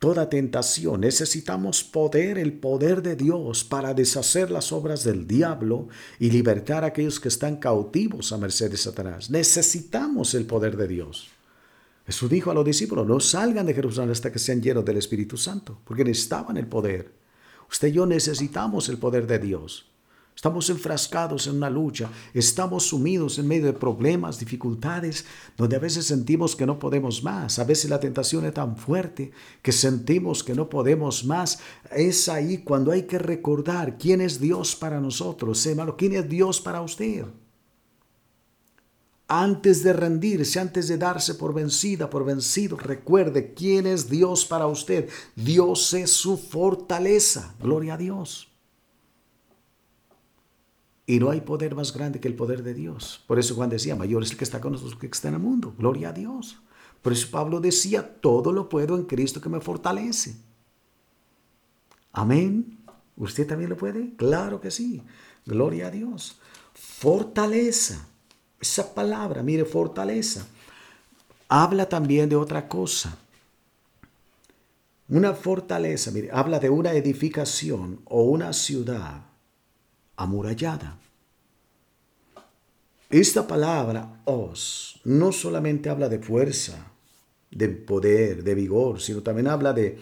toda tentación. Necesitamos poder, el poder de Dios para deshacer las obras del diablo y libertar a aquellos que están cautivos a merced de Satanás. Necesitamos el poder de Dios. Jesús dijo a los discípulos, no salgan de Jerusalén hasta que sean llenos del Espíritu Santo, porque necesitaban el poder. Usted y yo necesitamos el poder de Dios. Estamos enfrascados en una lucha, estamos sumidos en medio de problemas, dificultades, donde a veces sentimos que no podemos más, a veces la tentación es tan fuerte que sentimos que no podemos más. Es ahí cuando hay que recordar quién es Dios para nosotros, hermano, quién es Dios para usted. Antes de rendirse, antes de darse por vencida, por vencido, recuerde quién es Dios para usted. Dios es su fortaleza. Gloria a Dios. Y no hay poder más grande que el poder de Dios. Por eso Juan decía, mayor es el que está con nosotros que está en el mundo. Gloria a Dios. Por eso Pablo decía, todo lo puedo en Cristo que me fortalece. Amén. ¿Usted también lo puede? Claro que sí. Gloria a Dios. Fortaleza. Esa palabra, mire, fortaleza. Habla también de otra cosa. Una fortaleza, mire, habla de una edificación o una ciudad amurallada. Esta palabra os no solamente habla de fuerza, de poder, de vigor, sino también habla de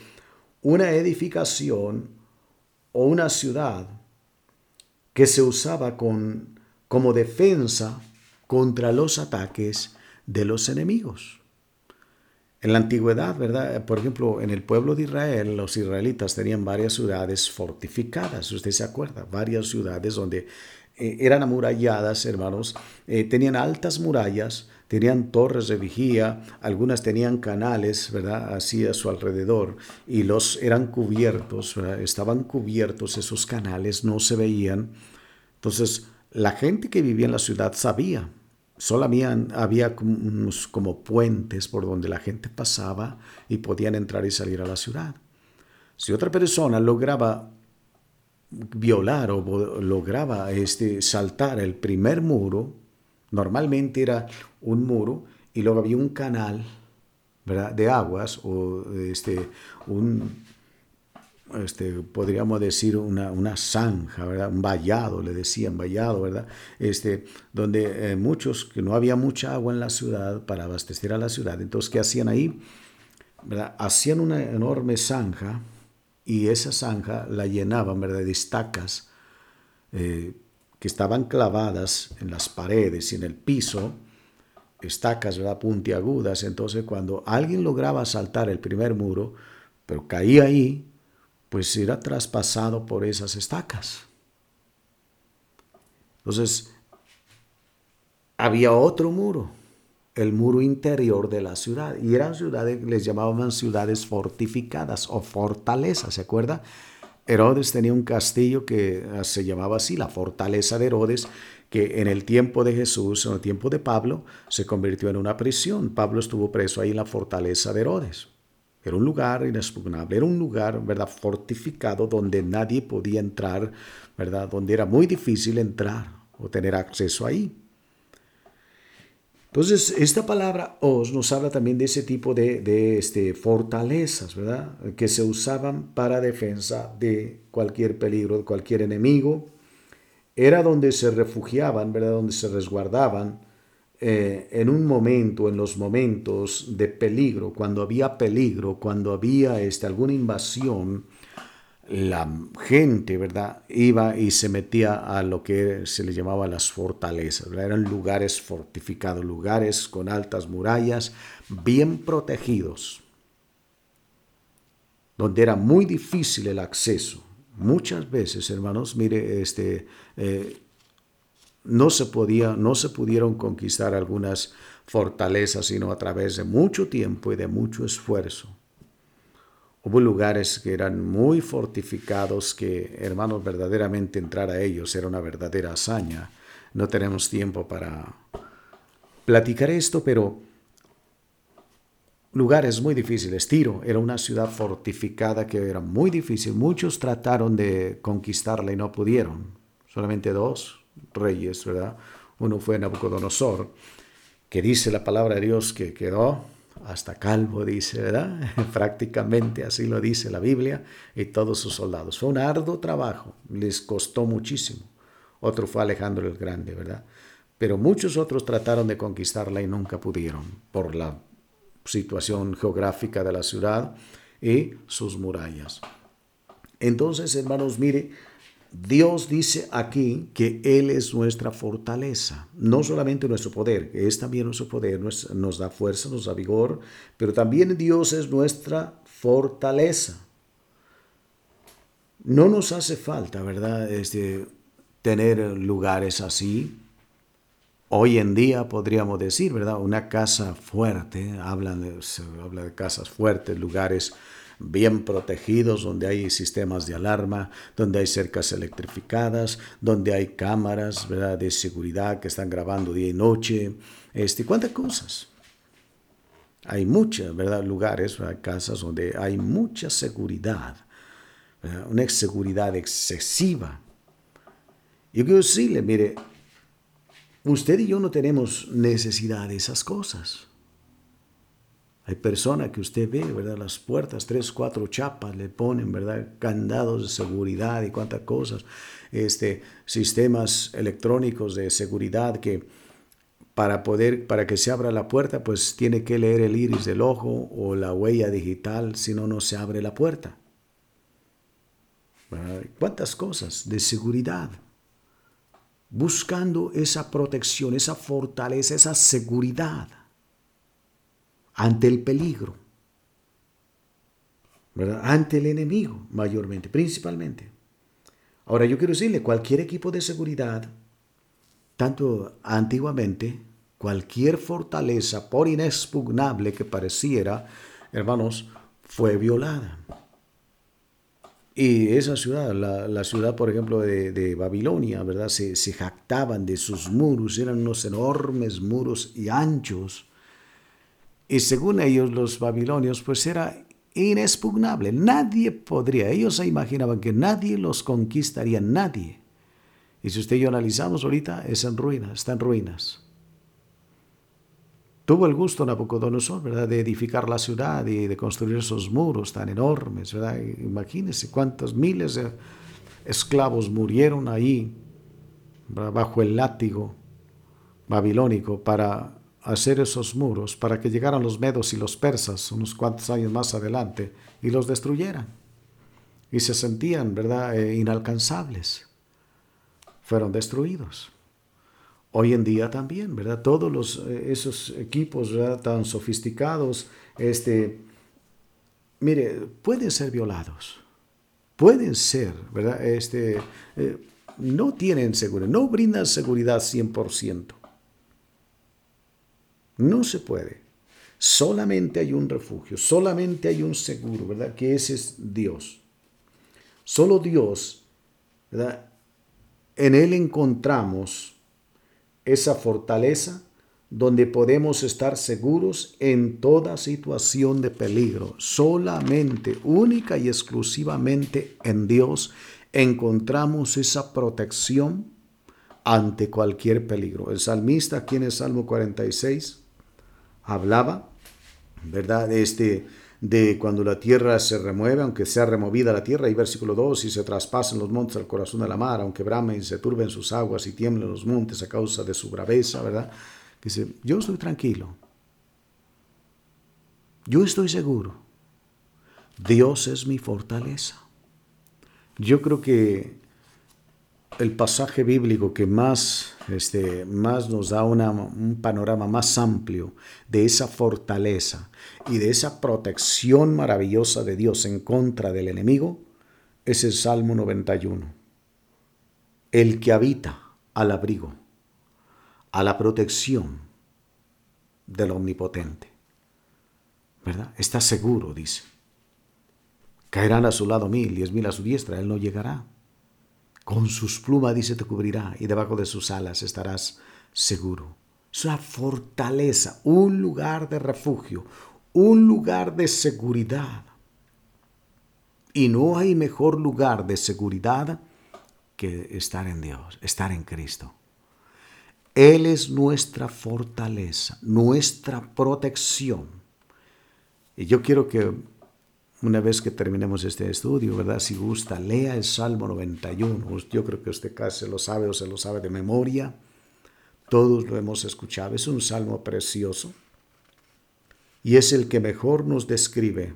una edificación o una ciudad que se usaba con, como defensa contra los ataques de los enemigos. En la antigüedad, ¿verdad? Por ejemplo, en el pueblo de Israel, los israelitas tenían varias ciudades fortificadas, usted se acuerda, varias ciudades donde eh, eran amuralladas, hermanos, eh, tenían altas murallas, tenían torres de vigía, algunas tenían canales, ¿verdad? Así a su alrededor, y los eran cubiertos, estaban cubiertos esos canales, no se veían. Entonces, la gente que vivía en la ciudad sabía Solo había, como puentes por donde la gente pasaba y podían entrar y salir a la ciudad. Si otra persona lograba violar o lograba este, saltar el primer muro, normalmente era un muro y luego había un canal de aguas o este, un, este, podríamos decir, una, una, zanja, ¿verdad? Un vallado, le decían vallado, ¿verdad? Este, donde eh, muchos, que no había mucha agua en la ciudad para abastecer a la ciudad, entonces, ¿qué hacían ahí? ¿verdad? Hacían una enorme zanja y esa zanja la llenaban, ¿verdad? De estacas eh, que estaban clavadas en las paredes y en el piso, estacas, ¿verdad? Puntiagudas, entonces cuando alguien lograba saltar el primer muro, pero caía ahí, pues era traspasado por esas estacas. Entonces, había otro muro, el muro interior de la ciudad. Y eran ciudades, les llamaban ciudades fortificadas o fortalezas, ¿se acuerda? Herodes tenía un castillo que ah, se llamaba así, la fortaleza de Herodes, que en el tiempo de Jesús, en el tiempo de Pablo, se convirtió en una prisión. Pablo estuvo preso ahí en la fortaleza de Herodes. Era un lugar inexpugnable, era un lugar, ¿verdad?, fortificado donde nadie podía entrar, ¿verdad?, donde era muy difícil entrar o tener acceso ahí. Entonces, esta palabra os nos habla también de ese tipo de, de este, fortalezas, ¿verdad? Que se usaban para defensa de cualquier peligro, de cualquier enemigo. Era donde se refugiaban, ¿verdad? Donde se resguardaban eh, en un momento, en los momentos de peligro, cuando había peligro, cuando había este, alguna invasión, la gente, ¿verdad? Iba y se metía a lo que se le llamaba las fortalezas, Eran lugares fortificados, lugares con altas murallas, bien protegidos, donde era muy difícil el acceso. Muchas veces, hermanos, mire, este, eh, no se, podía, no se pudieron conquistar algunas fortalezas sino a través de mucho tiempo y de mucho esfuerzo. Hubo lugares que eran muy fortificados que, hermanos, verdaderamente entrar a ellos era una verdadera hazaña. No tenemos tiempo para platicar esto, pero lugares muy difíciles. Tiro era una ciudad fortificada que era muy difícil. Muchos trataron de conquistarla y no pudieron. Solamente dos reyes, ¿verdad? Uno fue Nabucodonosor, que dice la palabra de Dios que quedó hasta calvo, dice, ¿verdad? [laughs] Prácticamente así lo dice la Biblia y todos sus soldados. Fue un arduo trabajo, les costó muchísimo. Otro fue Alejandro el Grande, ¿verdad? Pero muchos otros trataron de conquistarla y nunca pudieron por la situación geográfica de la ciudad y sus murallas. Entonces, hermanos, mire, Dios dice aquí que Él es nuestra fortaleza, no solamente nuestro poder, que es también nuestro poder, nos, da fuerza, nos da vigor, pero también Dios es nuestra fortaleza. No nos hace falta, ¿verdad? Este, tener lugares así. Hoy en día podríamos decir, ¿verdad? Una casa fuerte, hablan se habla de casas fuertes, lugares bien protegidos, donde hay sistemas de alarma, donde hay cercas electrificadas, donde hay cámaras ¿verdad? de seguridad que están grabando día y noche, este, cuántas cosas. Hay muchos ¿verdad? lugares, casas donde hay mucha seguridad, una seguridad excesiva. Yo quiero decirle, mire, usted y yo no tenemos necesidad de esas cosas. Hay personas que usted ve, ¿verdad? Las puertas, tres, cuatro chapas le ponen, ¿verdad? Candados de seguridad y cuántas cosas. Este, sistemas electrónicos de seguridad que para poder, para que se abra la puerta, pues tiene que leer el iris del ojo o la huella digital, si no, no se abre la puerta. ¿Cuántas cosas de seguridad? Buscando esa protección, esa fortaleza, esa seguridad ante el peligro, ¿verdad? ante el enemigo mayormente, principalmente. Ahora yo quiero decirle, cualquier equipo de seguridad, tanto antiguamente, cualquier fortaleza, por inexpugnable que pareciera, hermanos, fue violada. Y esa ciudad, la, ciudad, por ejemplo, de, Babilonia, ¿verdad? Se, se, jactaban de sus muros, eran unos enormes muros y anchos, y según ellos, los babilonios, pues era inexpugnable. Nadie podría. Ellos se imaginaban que nadie los conquistaría, nadie. Y si usted y yo analizamos ahorita, es en ruinas, está en ruinas. Tuvo el gusto Nabucodonosor, ¿verdad?, de edificar la ciudad y de construir esos muros tan enormes, ¿verdad? Imagínense cuántos miles de esclavos murieron ahí bajo el látigo babilónico para hacer esos muros, para que llegaran los medos y los persas unos cuantos años más adelante y los destruyeran. Y se sentían, ¿verdad?, eh, inalcanzables. Fueron destruidos. Hoy en día también, ¿verdad? Todos los, eh, esos equipos tan sofisticados, este, mire, pueden ser violados, pueden ser, ¿verdad? Este, eh, no tienen seguridad, no brindan seguridad 100%. No se puede. Solamente hay un refugio, solamente hay un seguro, ¿verdad? Que ese es Dios. Solo Dios, ¿verdad? En Él encontramos esa fortaleza donde podemos estar seguros en toda situación de peligro. Solamente, única y exclusivamente en Dios encontramos esa protección ante cualquier peligro. El salmista aquí en el Salmo 46 hablaba, ¿verdad? Este de cuando la tierra se remueve, aunque sea removida la tierra, y versículo 2, y se traspasen los montes al corazón de la mar, aunque bramen y se turben sus aguas y tiemblen los montes a causa de su braveza, ¿verdad? Dice, yo estoy tranquilo, yo estoy seguro, Dios es mi fortaleza. Yo creo que el pasaje bíblico que más, este, más nos da un panorama más amplio de esa fortaleza y de esa protección maravillosa de Dios en contra del enemigo es el Salmo 91. El que habita al abrigo, a la protección del Omnipotente. ¿Verdad? Está seguro, dice. Caerán a su lado mil, diez mil a su diestra, él no llegará. Con sus plumas, dice, te cubrirá y debajo de sus alas estarás seguro. Es una fortaleza, un lugar de refugio, un lugar de seguridad. Y no hay mejor lugar de seguridad que estar en Dios, estar en Cristo. Él es nuestra fortaleza, nuestra protección. Y yo quiero que una vez que terminemos este estudio, ¿verdad? Si gusta, lea el Salmo 91. Yo creo que usted casi lo sabe o se lo sabe de memoria. Todos lo hemos escuchado. Es un salmo precioso. Y es el que mejor nos describe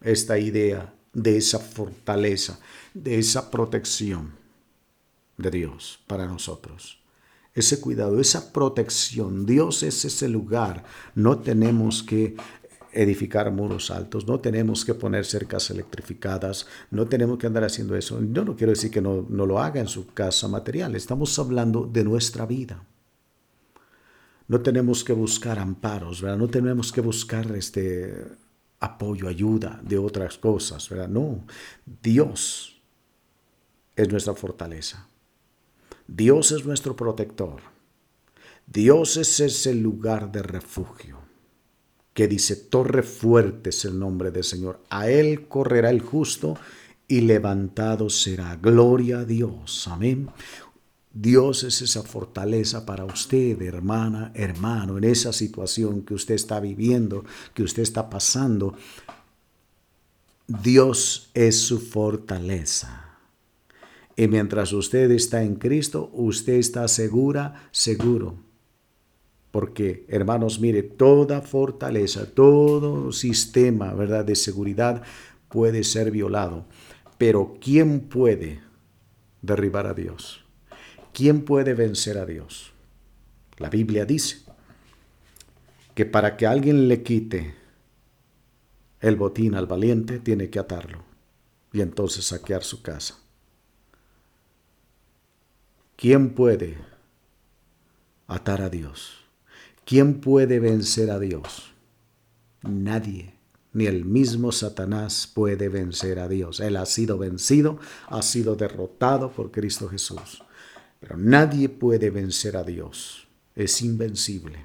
esta idea de esa fortaleza, de esa protección de Dios para nosotros. Ese cuidado, esa protección. Dios es ese lugar. No tenemos que edificar muros altos, no tenemos que poner cercas electrificadas, no tenemos que andar haciendo eso. Yo no quiero decir que no, no lo haga en su casa material, estamos hablando de nuestra vida. No tenemos que buscar amparos, ¿verdad? No tenemos que buscar este apoyo, ayuda de otras cosas, ¿verdad? No, Dios es nuestra fortaleza. Dios es nuestro protector. Dios es ese lugar de refugio que dice, Torre fuerte es el nombre del Señor. A Él correrá el justo y levantado será. Gloria a Dios. Amén. Dios es esa fortaleza para usted, hermana, hermano, en esa situación que usted está viviendo, que usted está pasando. Dios es su fortaleza. Y mientras usted está en Cristo, usted está segura, seguro porque, hermanos, mire, toda fortaleza, todo sistema, ¿verdad?, de seguridad puede ser violado. Pero ¿quién puede derribar a Dios? ¿Quién puede vencer a Dios? La Biblia dice que para que alguien le quite el botín al valiente, tiene que atarlo y entonces saquear su casa. ¿Quién puede atar a Dios? ¿Quién puede vencer a Dios? Nadie. Ni el mismo Satanás puede vencer a Dios. Él ha sido vencido, ha sido derrotado por Cristo Jesús. Pero nadie puede vencer a Dios. Es invencible.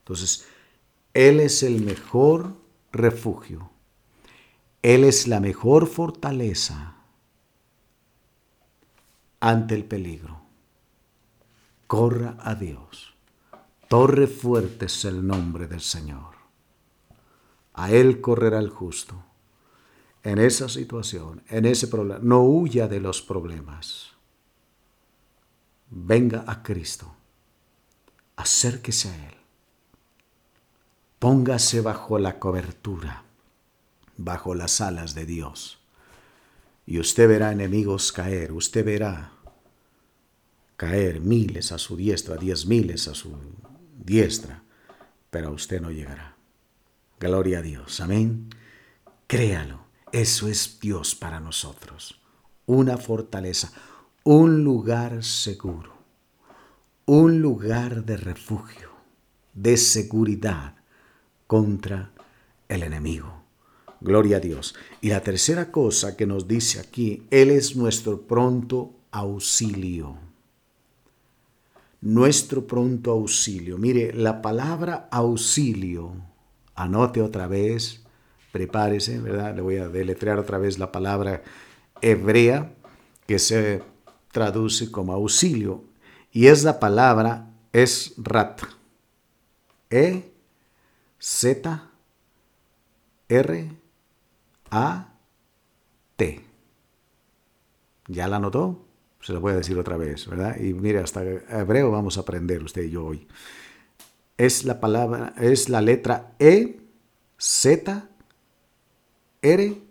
Entonces, Él es el mejor refugio. Él es la mejor fortaleza ante el peligro. Corra a Dios Torre fuerte es el nombre del Señor. A Él correrá el justo. En esa situación, en ese problema, no huya de los problemas. Venga a Cristo. Acérquese a Él. Póngase bajo la cobertura, bajo las alas de Dios. Y usted verá enemigos caer, usted verá caer miles a su diestra, diez miles a su diestra, pero usted no llegará. Gloria a Dios, amén. Créalo, eso es Dios para nosotros. Una fortaleza, un lugar seguro, un lugar de refugio, de seguridad contra el enemigo. Gloria a Dios. Y la tercera cosa que nos dice aquí, Él es nuestro pronto auxilio. Nuestro pronto auxilio. Mire, la palabra auxilio, anote otra vez, prepárese, ¿verdad? Le voy a deletrear otra vez la palabra hebrea que se traduce como auxilio. Y es la palabra es rat. E Z R A T. ¿Ya la notó? Se lo voy a decir otra vez, ¿verdad? Y mire, hasta hebreo vamos a aprender usted y yo hoy. Es la palabra, es la letra E, Z, R,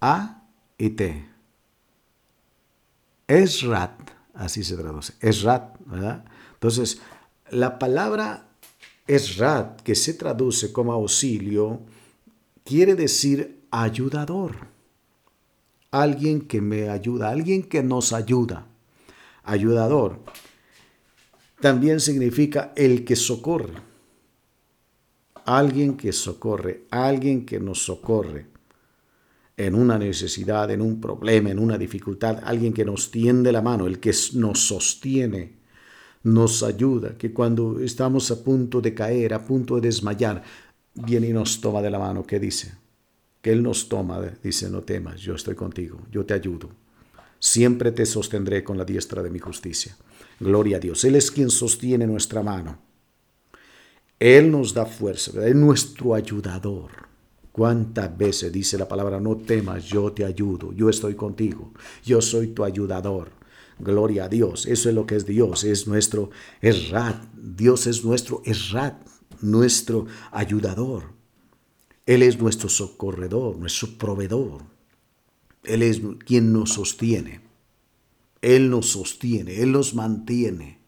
A y T. Esrat, así se traduce. Esrat, ¿verdad? Entonces, la palabra Esrat, que se traduce como auxilio, quiere decir ayudador. Alguien que me ayuda, alguien que nos ayuda. Ayudador. También significa el que socorre. Alguien que socorre, alguien que nos socorre en una necesidad, en un problema, en una dificultad, alguien que nos tiende la mano, el que nos sostiene nos ayuda, que cuando estamos a punto de caer, a punto de desmayar, viene y nos toma de la mano. ¿Qué dice? Que Él nos toma, dice, no temas, yo estoy contigo, yo te ayudo. Siempre te sostendré con la diestra de mi justicia. Gloria a Dios. Él es quien sostiene nuestra mano. Él nos da fuerza, es nuestro ayudador. ¿Cuántas veces dice la palabra, no temas, yo te ayudo, yo estoy contigo, yo soy tu ayudador? Gloria a Dios. Eso es lo que es Dios. Es nuestro Errat. Dios es nuestro Errat, nuestro ayudador. Él es nuestro socorredor, nuestro proveedor. Él es quien nos sostiene. Él nos sostiene, Él nos mantiene.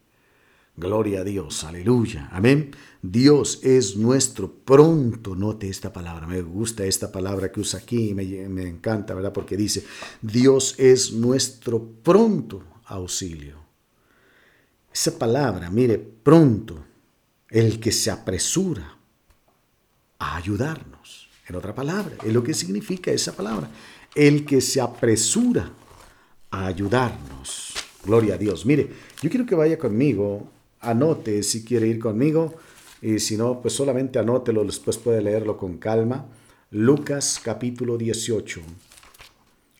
Gloria a Dios, aleluya, amén. Dios es nuestro pronto, note esta palabra, me gusta esta palabra que usa aquí, me, me encanta, ¿verdad? Porque dice, Dios es nuestro pronto auxilio. Esa palabra, mire, pronto, el que se apresura a ayudarnos. En otra palabra, es lo que significa esa palabra. El que se apresura a ayudarnos. Gloria a Dios. Mire, yo quiero que vaya conmigo, anote si quiere ir conmigo, y si no, pues solamente anótelo, después puede leerlo con calma. Lucas capítulo 18.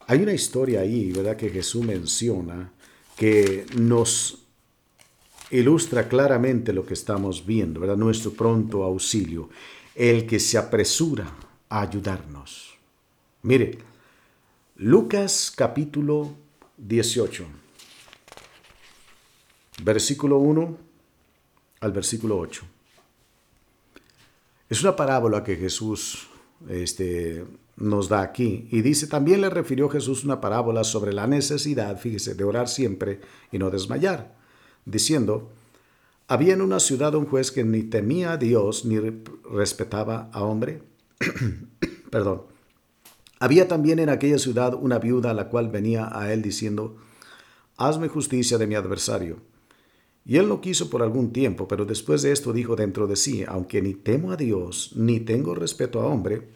Hay una historia ahí, ¿verdad? Que Jesús menciona que nos ilustra claramente lo que estamos viendo, ¿verdad? Nuestro pronto auxilio, el que se apresura a ayudarnos. Mire, Lucas capítulo 18, versículo 1 al versículo 8. Es una parábola que Jesús este, nos da aquí. Y dice, también le refirió Jesús una parábola sobre la necesidad, fíjese, de orar siempre y no desmayar, diciendo, había en una ciudad un juez que ni temía a Dios ni respetaba a hombre. [coughs] Perdón. Había también en aquella ciudad una viuda la cual venía a él diciendo, hazme justicia de mi adversario. Y él no quiso por algún tiempo, pero después de esto dijo dentro de sí, aunque ni temo a Dios, ni tengo respeto a hombre,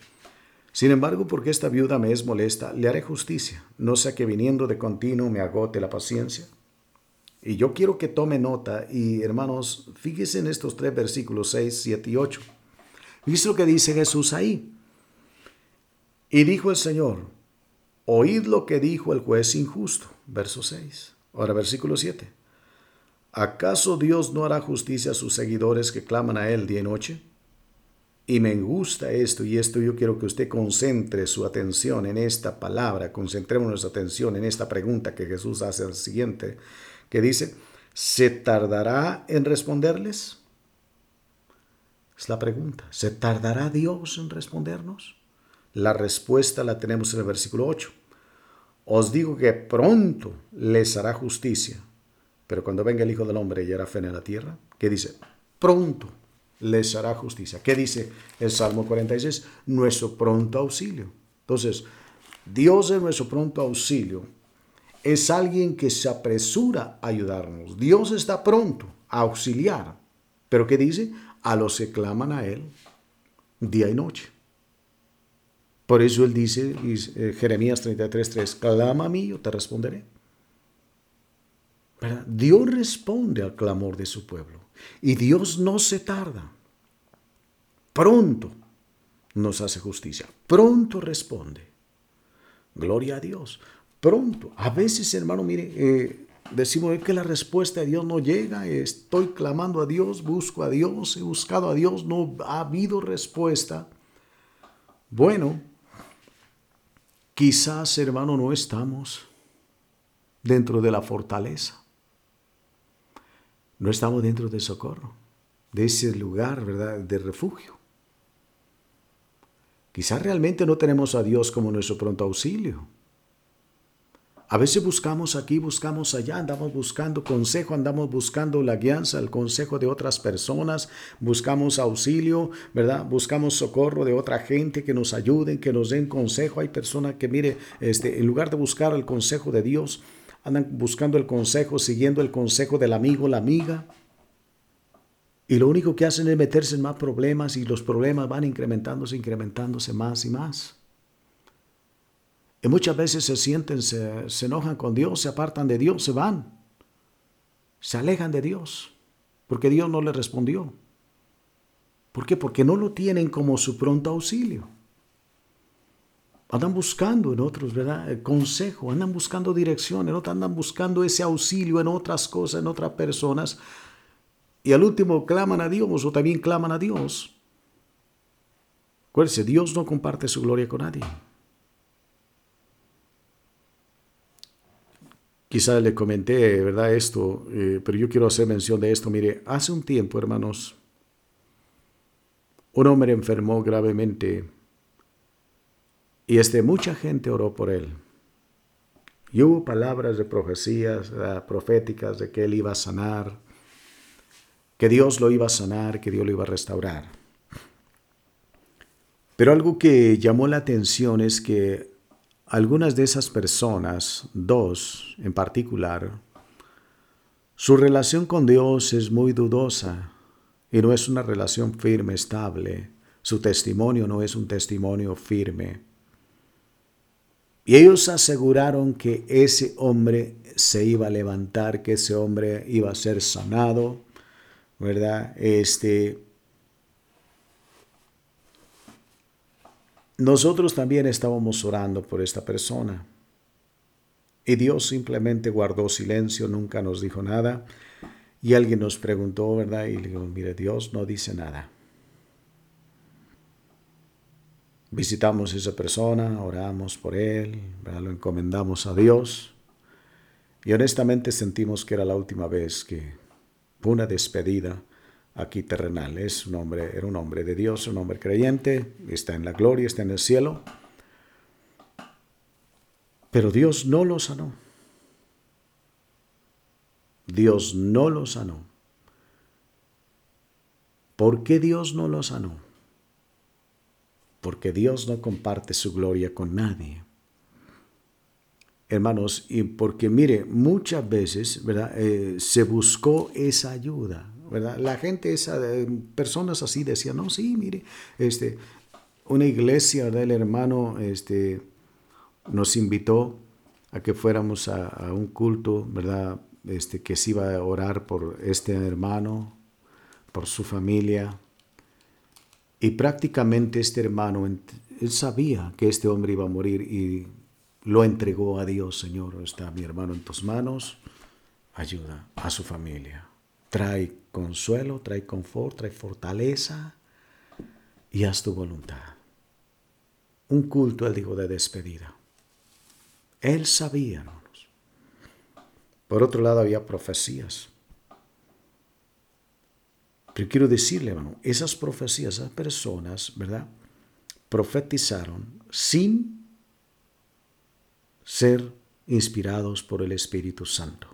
sin embargo, porque esta viuda me es molesta, le haré justicia, no sea que viniendo de continuo me agote la paciencia. Y yo quiero que tome nota y hermanos, fíjense en estos tres versículos 6, 7 y 8. Fíjense lo que dice Jesús ahí. Y dijo el Señor, oíd lo que dijo el juez injusto, verso 6. Ahora versículo 7. ¿acaso Dios no hará justicia a sus seguidores que claman a Él día y noche? Y me gusta esto, y esto yo quiero que usted concentre su atención en esta palabra, concentremos nuestra atención en esta pregunta que Jesús hace al siguiente, que dice, ¿se tardará en responderles? Es la pregunta, ¿se tardará Dios en respondernos? La respuesta la tenemos en el versículo 8. Os digo que pronto les hará justicia, pero cuando venga el Hijo del Hombre y hará fe en la tierra, ¿qué dice? Pronto les hará justicia. ¿Qué dice el Salmo 46? Nuestro pronto auxilio. Entonces, Dios es nuestro pronto auxilio. Es alguien que se apresura a ayudarnos. Dios está pronto a auxiliar. Pero ¿qué dice? A los que claman a Él día y noche. Por eso Él dice, eh, Jeremías 33.3, clama a mí, yo te responderé. Dios responde al clamor de su pueblo. Y Dios no se tarda. Pronto nos hace justicia. Pronto responde. Gloria a Dios. Pronto. A veces, hermano, mire, eh, decimos que la respuesta de Dios no llega. Estoy clamando a Dios, busco a Dios, he buscado a Dios, no ha habido respuesta. Bueno, quizás, hermano, no estamos dentro de la fortaleza no estamos dentro de socorro, de ese lugar, ¿verdad?, de refugio. Quizás realmente no tenemos a Dios como nuestro pronto auxilio. A veces buscamos aquí, buscamos allá, andamos buscando consejo, andamos buscando la guianza, el consejo de otras personas, buscamos auxilio, ¿verdad? Buscamos socorro de otra gente que nos ayuden, que nos den consejo. Hay personas que, mire, este, en lugar de buscar el consejo de Dios, andan buscando el consejo, siguiendo el consejo del amigo, la amiga. Y lo único que hacen es meterse en más problemas y los problemas van incrementándose, incrementándose más y más. Y muchas veces se sienten, se, se enojan con Dios, se apartan de Dios, se van. Se alejan de Dios, porque Dios no les respondió. ¿Por qué? Porque no lo tienen como su pronto auxilio andan buscando en otros, ¿verdad? El consejo, andan buscando dirección, en otros andan buscando ese auxilio en otras cosas, en otras personas. Y al último claman a Dios o también claman a Dios. Acuérdense, Dios no comparte su gloria con nadie. Quizás le comenté, ¿verdad? Esto, eh, pero yo quiero hacer mención de esto. Mire, hace un tiempo, hermanos, un hombre enfermó gravemente y este, mucha gente oró por él. Y hubo palabras de profecías proféticas de que él iba a sanar, que Dios lo iba a sanar, que Dios lo iba a restaurar. Pero algo que llamó la atención es que algunas de esas personas, dos en particular, su relación con Dios es muy dudosa y no es una relación firme, estable. Su testimonio no es un testimonio firme. Y ellos aseguraron que ese hombre se iba a levantar, que ese hombre iba a ser sanado, ¿verdad? Este, nosotros también estábamos orando por esta persona. Y Dios simplemente guardó silencio, nunca nos dijo nada. Y alguien nos preguntó, ¿verdad? Y le digo, mire, Dios no dice nada. visitamos a esa persona, oramos por él, lo encomendamos a Dios y honestamente sentimos que era la última vez que fue una despedida aquí terrenal. Es un hombre, era un hombre de Dios, un hombre creyente, está en la gloria, está en el cielo. Pero Dios no lo sanó. Dios no lo sanó. ¿Por qué Dios no lo sanó? porque Dios no comparte su gloria con nadie. Hermanos, y porque mire, muchas veces, ¿verdad? Eh, se buscó esa ayuda, ¿verdad? La gente, esa, personas así decían, no, sí, mire, este, una iglesia, del hermano, este, nos invitó a que fuéramos a, a, un culto, ¿verdad? Este, que se iba a orar por este hermano, por su familia, y prácticamente este hermano, él sabía que este hombre iba a morir y lo entregó a Dios, Señor, está mi hermano en tus manos, ayuda a su familia. trae consuelo, trae confort, trae fortaleza y haz tu voluntad. Un culto, él dijo, de despedida. Él sabía, hermanos. Por otro lado, había profecías. Pero quiero decirle, hermano, esas profecías, esas personas, ¿verdad? Profetizaron sin ser inspirados por el Espíritu Santo.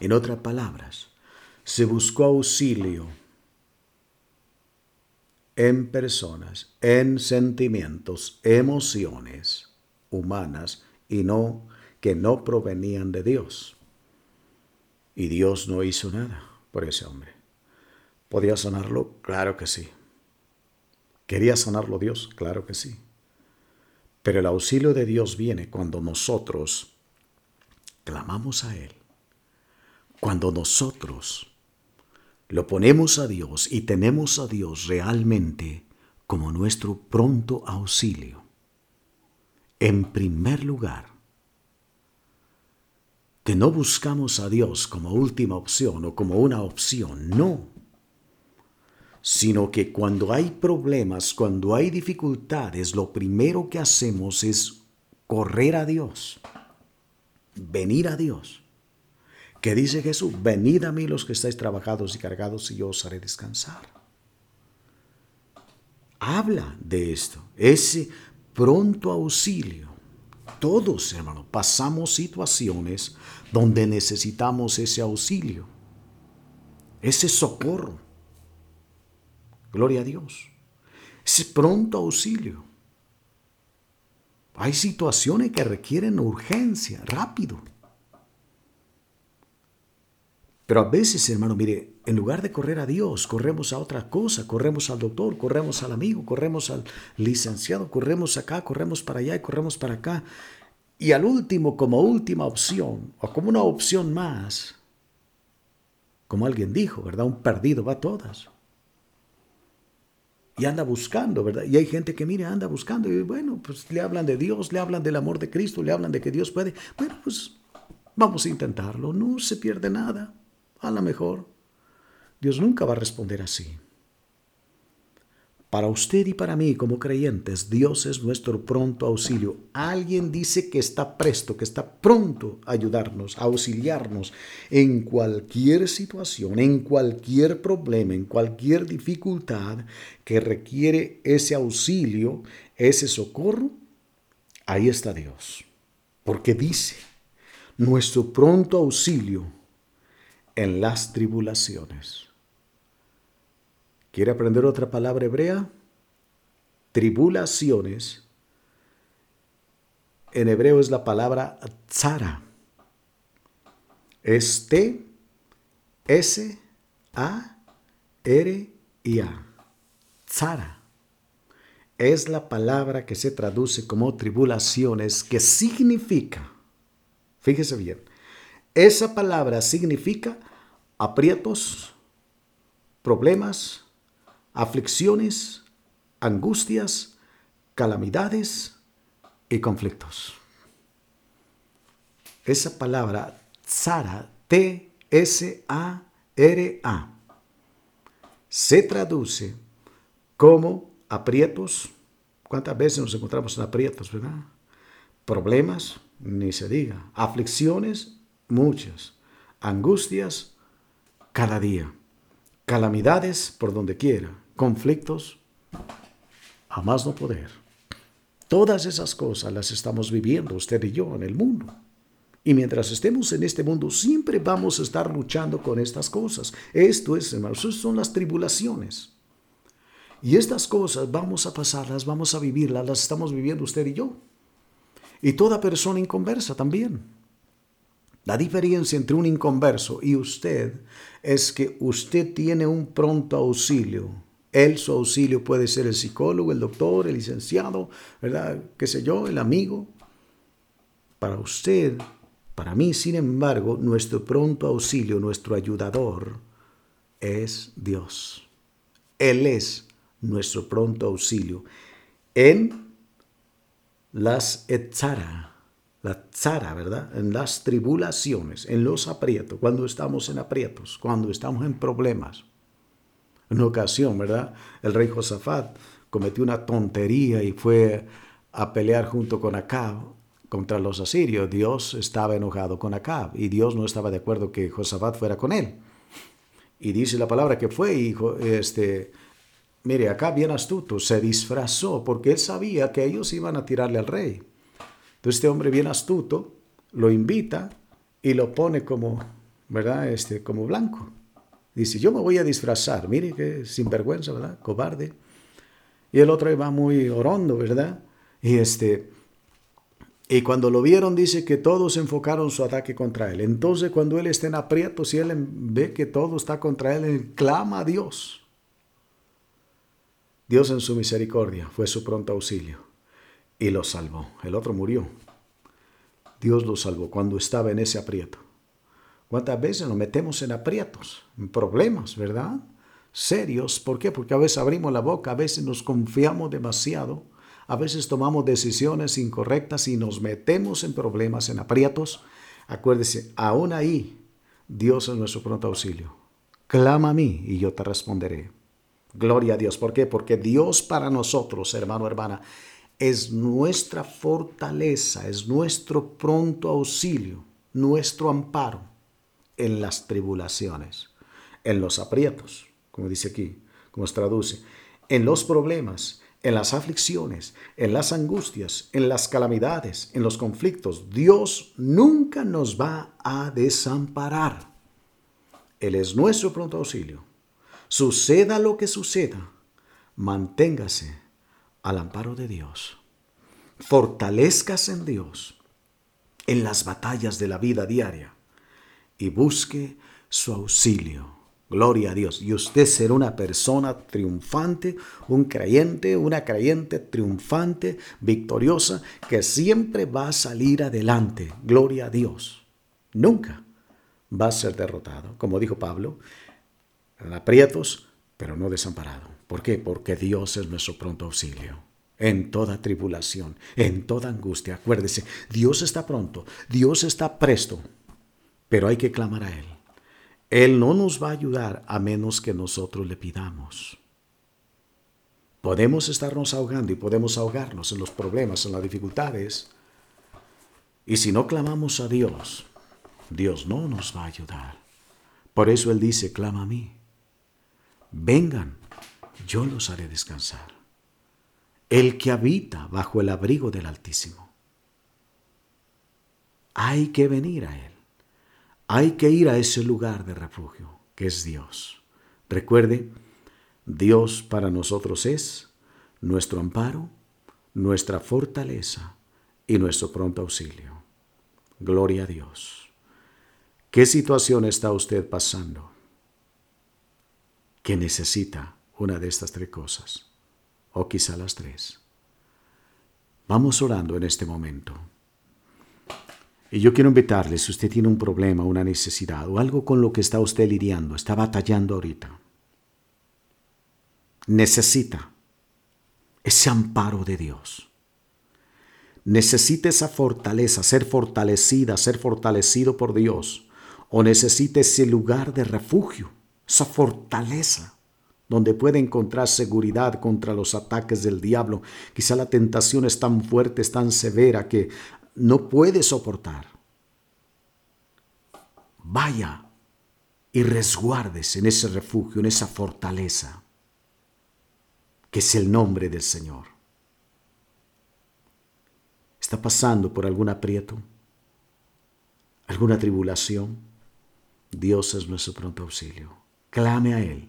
En otras palabras, se buscó auxilio en personas, en sentimientos, emociones humanas y no que no provenían de Dios. Y Dios no hizo nada por ese hombre. ¿Podía sanarlo? Claro que sí. ¿Quería sanarlo Dios? Claro que sí. Pero el auxilio de Dios viene cuando nosotros clamamos a Él. Cuando nosotros lo ponemos a Dios y tenemos a Dios realmente como nuestro pronto auxilio. En primer lugar, que no buscamos a Dios como última opción o como una opción, no, sino que cuando hay problemas, cuando hay dificultades, lo primero que hacemos es correr a Dios, venir a Dios que dice Jesús, venid a mí los que estáis trabajados y cargados y yo os haré descansar. Habla de esto, ese pronto auxilio. Todos, hermano, pasamos situaciones donde necesitamos ese auxilio, ese socorro. Gloria a Dios. Ese pronto auxilio. Hay situaciones que requieren urgencia, rápido. Pero a veces, hermano, mire, en lugar de correr a Dios, corremos a otra cosa, corremos al doctor, corremos al amigo, corremos al licenciado, corremos acá, corremos para allá y corremos para acá. Y al último, como última opción, o como una opción más, como alguien dijo, ¿verdad? Un perdido va a todas. Y anda buscando, ¿verdad? Y hay gente que, mire, anda buscando y bueno, pues le hablan de Dios, le hablan del amor de Cristo, le hablan de que Dios puede. Bueno, pues vamos a intentarlo, no se pierde nada. A lo mejor Dios nunca va a responder así. Para usted y para mí como creyentes, Dios es nuestro pronto auxilio. Alguien dice que está presto, que está pronto a ayudarnos, a auxiliarnos en cualquier situación, en cualquier problema, en cualquier dificultad que requiere ese auxilio, ese socorro. Ahí está Dios. Porque dice, nuestro pronto auxilio en las tribulaciones. ¿Quiere aprender otra palabra hebrea? Tribulaciones. En hebreo es la palabra tzara. Es T, S, A, R y A. Tzara. Es la palabra que se traduce como tribulaciones, que significa, fíjese bien, esa palabra significa aprietos, problemas, aflicciones, angustias, calamidades y conflictos. Esa palabra, Tsara, T-S-A-R-A, se traduce como aprietos. ¿Cuántas veces nos encontramos en aprietos, verdad? Problemas, ni se diga. Aflicciones, muchas. Angustias, cada día. Calamidades por donde quiera. Conflictos a más no poder. Todas esas cosas las estamos viviendo usted y yo en el mundo. Y mientras estemos en este mundo, siempre vamos a estar luchando con estas cosas. Esto es, hermanos, son las tribulaciones. Y estas cosas vamos a pasarlas, vamos a vivirlas, las estamos viviendo usted y yo. Y toda persona inconversa también. La diferencia entre un inconverso y usted es que usted tiene un pronto auxilio. Él, su auxilio puede ser el psicólogo, el doctor, el licenciado, ¿verdad? ¿Qué sé yo? El amigo. Para usted, para mí, sin embargo, nuestro pronto auxilio, nuestro ayudador, es Dios. Él es nuestro pronto auxilio en las etzara, la tzara, ¿verdad? En las tribulaciones, en los aprietos, cuando estamos en aprietos, cuando estamos en problemas. En una ocasión, ¿verdad? El rey Josafat cometió una tontería y fue a pelear junto con Acab contra los asirios. Dios estaba enojado con Acab y Dios no estaba de acuerdo que Josafat fuera con él. Y dice la palabra que fue, hijo, este, mire, acá bien astuto, se disfrazó porque él sabía que ellos iban a tirarle al rey. Este hombre bien astuto lo invita y lo pone como, ¿verdad? Este, como blanco. Dice, yo me voy a disfrazar, mire qué sinvergüenza, ¿verdad? Cobarde. Y el otro va muy orondo, ¿verdad? Y este, y cuando lo vieron dice que todos enfocaron su ataque contra él. Entonces cuando él está en aprietos y él ve que todo está contra él, él clama a Dios. Dios en su misericordia fue su pronto auxilio y lo salvó. El otro murió. Dios lo salvó cuando estaba en ese aprieto. ¿Cuántas veces nos metemos en aprietos, en problemas, verdad? Serios. ¿Por qué? Porque a veces abrimos la boca, a veces nos confiamos demasiado, a veces tomamos decisiones incorrectas y nos metemos en problemas, en aprietos. Acuérdese, aún ahí, Dios es nuestro pronto auxilio. Clama a mí y yo te responderé. Gloria a Dios. ¿Por qué? Porque Dios para nosotros, hermano, hermana, es nuestra fortaleza, es nuestro pronto auxilio, nuestro amparo en las tribulaciones, en los aprietos, como dice aquí, como se traduce, en los problemas, en las aflicciones, en las angustias, en las calamidades, en los conflictos. Dios nunca nos va a desamparar. Él es nuestro pronto auxilio. Suceda lo que suceda, manténgase al amparo de Dios. Fortalezcas en Dios en las batallas de la vida diaria y busque su auxilio. Gloria a Dios. Y usted será una persona triunfante, un creyente, una creyente triunfante, victoriosa, que siempre va a salir adelante. Gloria a Dios. Nunca va a ser derrotado. Como dijo Pablo, en aprietos, pero no desamparado. ¿Por qué? Porque Dios es nuestro pronto auxilio. En toda tribulación, en toda angustia. Acuérdese, Dios está pronto, Dios está presto, pero hay que clamar a Él. Él no nos va a ayudar a menos que nosotros le pidamos. Podemos estarnos ahogando y podemos ahogarnos en los problemas, en las dificultades. Y si no clamamos a Dios, Dios no nos va a ayudar. Por eso Él dice, clama a mí. Vengan yo los haré descansar. El que habita bajo el abrigo del Altísimo. Hay que venir a Él. Hay que ir a ese lugar de refugio que es Dios. Recuerde, Dios para nosotros es nuestro amparo, nuestra fortaleza y nuestro pronto auxilio. Gloria a Dios. ¿Qué situación está usted pasando? que necesita una de estas tres cosas, o quizá las tres. Vamos orando en este momento. Y yo quiero invitarle, si usted tiene un problema, una necesidad o algo con lo que está usted lidiando, está batallando ahorita, necesita ese amparo de Dios. Necesita esa fortaleza, ser fortalecida, ser fortalecido por Dios. O necesita ese lugar de refugio, esa fortaleza donde puede encontrar seguridad contra los ataques del diablo. Quizá la tentación es tan fuerte, es tan severa que no puede soportar. Vaya y resguárdese en ese refugio, en esa fortaleza, que es el nombre del Señor. ¿Está pasando por algún aprieto? ¿Alguna tribulación? Dios es nuestro pronto auxilio. Clame a Él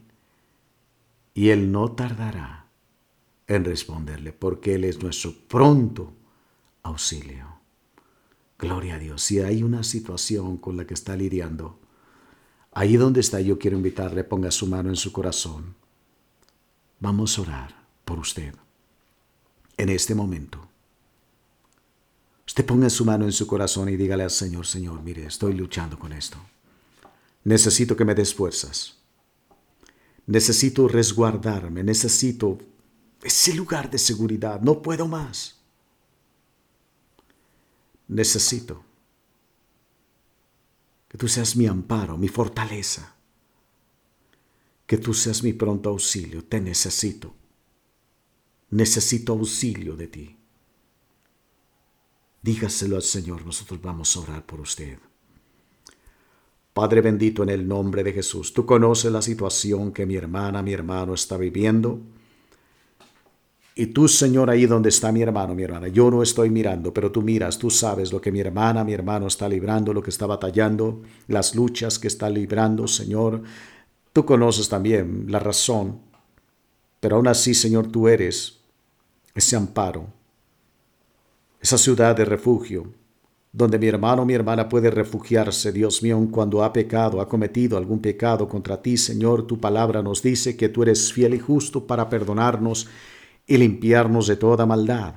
y Él no tardará en responderle, porque Él es nuestro pronto auxilio. Gloria a Dios. Si hay una situación con la que está lidiando, ahí donde está yo quiero invitarle, ponga su mano en su corazón. Vamos a orar por usted en este momento. Usted ponga su mano en su corazón y dígale al Señor, Señor, mire, estoy luchando con esto. Necesito que me des fuerzas. Necesito resguardarme, necesito ese lugar de seguridad, no puedo más. necesito. Que tú seas mi amparo, mi fortaleza. Que tú seas mi pronto auxilio. Te necesito. Necesito auxilio de ti. Dígaselo al Señor, nosotros vamos a orar por usted. Padre bendito en el nombre de Jesús, tú conoces la situación que mi hermana, mi hermano está viviendo. Y tú, Señor, ahí donde está mi hermano, mi hermana, yo no estoy mirando, pero tú miras, tú sabes lo que mi hermana, mi hermano está librando, lo que está batallando, las luchas que está librando, Señor. Tú conoces también la razón, pero aún así, Señor, tú eres ese amparo, esa ciudad de refugio, donde mi hermano o mi hermana puede refugiarse, Dios mío, cuando ha pecado, ha cometido algún pecado contra ti, Señor, tu palabra nos dice que tú eres fiel y justo para perdonarnos y limpiarnos de toda maldad.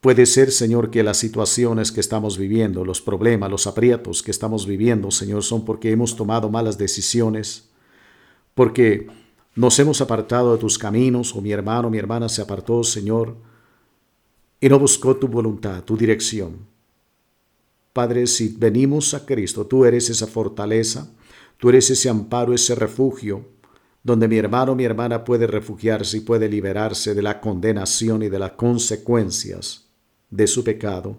Puede ser, Señor, que las situaciones que estamos viviendo, los problemas, los aprietos que estamos viviendo, Señor, son porque hemos tomado malas decisiones, porque nos hemos apartado de tus caminos, o mi hermano, mi hermana se apartó, Señor, y no buscó tu voluntad, tu dirección. Padre, si venimos a Cristo, tú eres esa fortaleza, tú eres ese amparo, ese refugio, donde mi hermano mi hermana puede refugiarse y puede liberarse de la condenación y de las consecuencias de su pecado.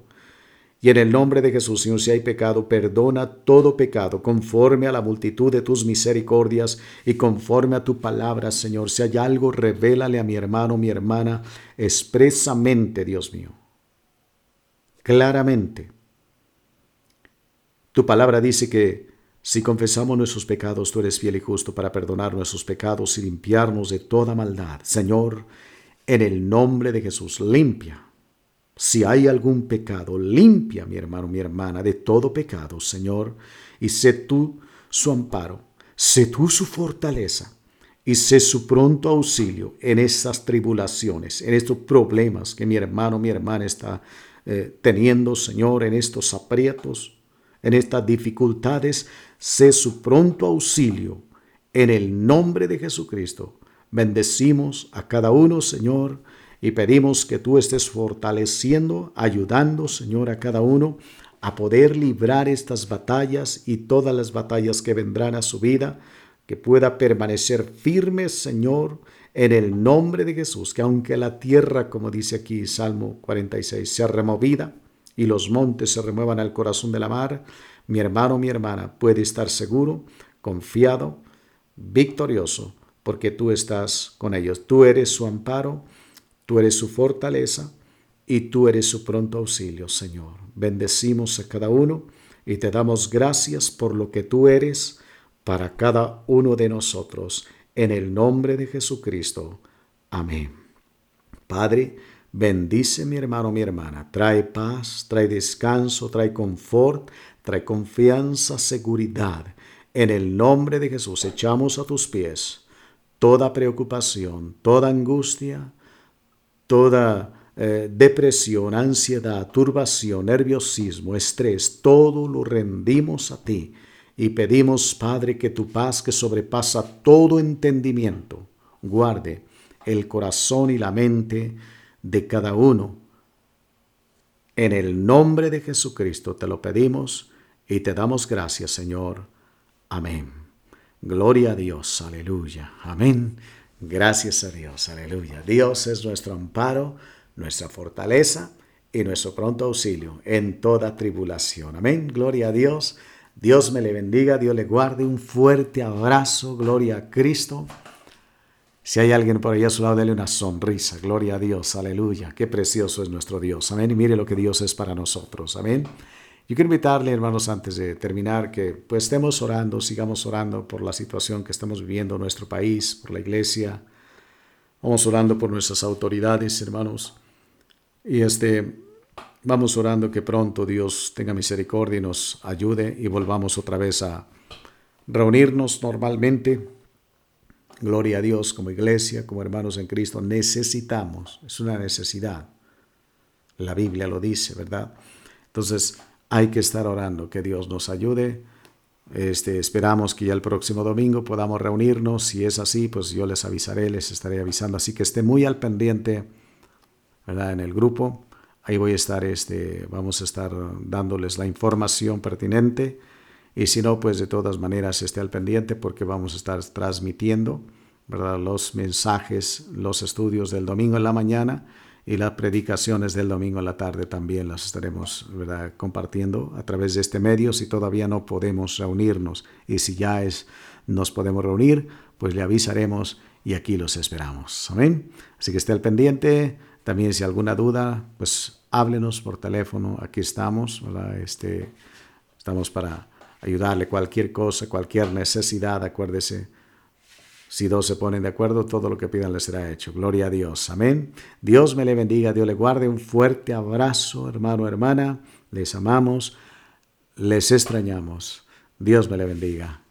Y en el nombre de Jesús, Señor, si hay pecado, perdona todo pecado conforme a la multitud de tus misericordias y conforme a tu palabra, Señor. Si hay algo, revélale a mi hermano, mi hermana, expresamente, Dios mío. Claramente. Tu palabra dice que si confesamos nuestros pecados, tú eres fiel y justo para perdonar nuestros pecados y limpiarnos de toda maldad. Señor, en el nombre de Jesús, limpia si hay algún pecado, limpia, mi hermano, mi hermana, de todo pecado, Señor, y sé tú su amparo, sé tú su fortaleza, y sé su pronto auxilio en estas tribulaciones, en estos problemas que mi hermano, mi hermana está eh, teniendo, Señor, en estos aprietos, en estas dificultades, sé su pronto auxilio en el nombre de Jesucristo. Bendecimos a cada uno, Señor, y pedimos que tú estés fortaleciendo, ayudando, Señor, a cada uno a poder librar estas batallas y todas las batallas que vendrán a su vida, que pueda permanecer firme, Señor, en el nombre de Jesús, que aunque la tierra, como dice aquí Salmo 46, sea removida y los montes se remuevan al corazón de la mar, mi hermano, mi hermana puede estar seguro, confiado, victorioso, porque tú estás con ellos. Tú eres su amparo Tú eres su fortaleza y tú eres su pronto auxilio, Señor. Bendecimos a cada uno y te damos gracias por lo que tú eres para cada uno de nosotros. En el nombre de Jesucristo. Amén. Padre, bendice mi hermano, mi hermana. Trae paz, trae descanso, trae confort, trae confianza, seguridad. En el nombre de Jesús echamos a tus pies toda preocupación, toda angustia, toda eh, depresión, ansiedad, turbación, nerviosismo, estrés, todo lo rendimos a ti y pedimos, Padre, que tu paz que sobrepasa todo entendimiento, guarde el corazón y la mente de cada uno. En el nombre de Jesucristo te lo pedimos y te damos gracias, Señor. Amén. Gloria a Dios, aleluya. Amén. Gracias a Dios, aleluya. Dios es nuestro amparo, nuestra fortaleza y nuestro pronto auxilio en toda tribulación. Amén, gloria a Dios. Dios me le bendiga, Dios le guarde. Un fuerte abrazo, gloria a Cristo. Si hay alguien por ahí a su lado, dele una sonrisa. Gloria a Dios, aleluya. Qué precioso es nuestro Dios. Amén. Y mire lo que Dios es para nosotros. Amén. Yo quiero invitarle, hermanos, antes de terminar, que pues estemos orando, sigamos orando por la situación que estamos viviendo en nuestro país, por la iglesia. Vamos orando por nuestras autoridades, hermanos. Y este, vamos orando que pronto Dios tenga misericordia y nos ayude y volvamos otra vez a reunirnos normalmente. Gloria a Dios como iglesia, como hermanos en Cristo. Necesitamos, es una necesidad. La Biblia lo dice, ¿verdad? Entonces, hay que estar orando, que Dios nos ayude. Este, esperamos que ya el próximo domingo podamos reunirnos. Si es así, pues yo les avisaré, les estaré avisando. Así que esté muy al pendiente ¿verdad? en el grupo. ahí voy a estar, este, vamos a estar dándoles la información pertinente. Y si no, pues de todas maneras esté al pendiente porque vamos a estar transmitiendo ¿verdad? los mensajes, los estudios del domingo en la mañana y las predicaciones del domingo en la tarde también las estaremos ¿verdad? compartiendo a través de este medio si todavía no podemos reunirnos. Y si ya es, nos podemos reunir, pues le avisaremos y aquí los esperamos. Amén. Así que esté al pendiente. También si alguna duda, pues háblenos por teléfono. Aquí estamos. Este, estamos para ayudarle cualquier cosa, cualquier necesidad, acuérdese. Si dos se ponen de acuerdo, todo lo que pidan les será hecho. Gloria a Dios. Amén. Dios me le bendiga, Dios le guarde. Un fuerte abrazo, hermano, hermana. Les amamos, les extrañamos. Dios me le bendiga.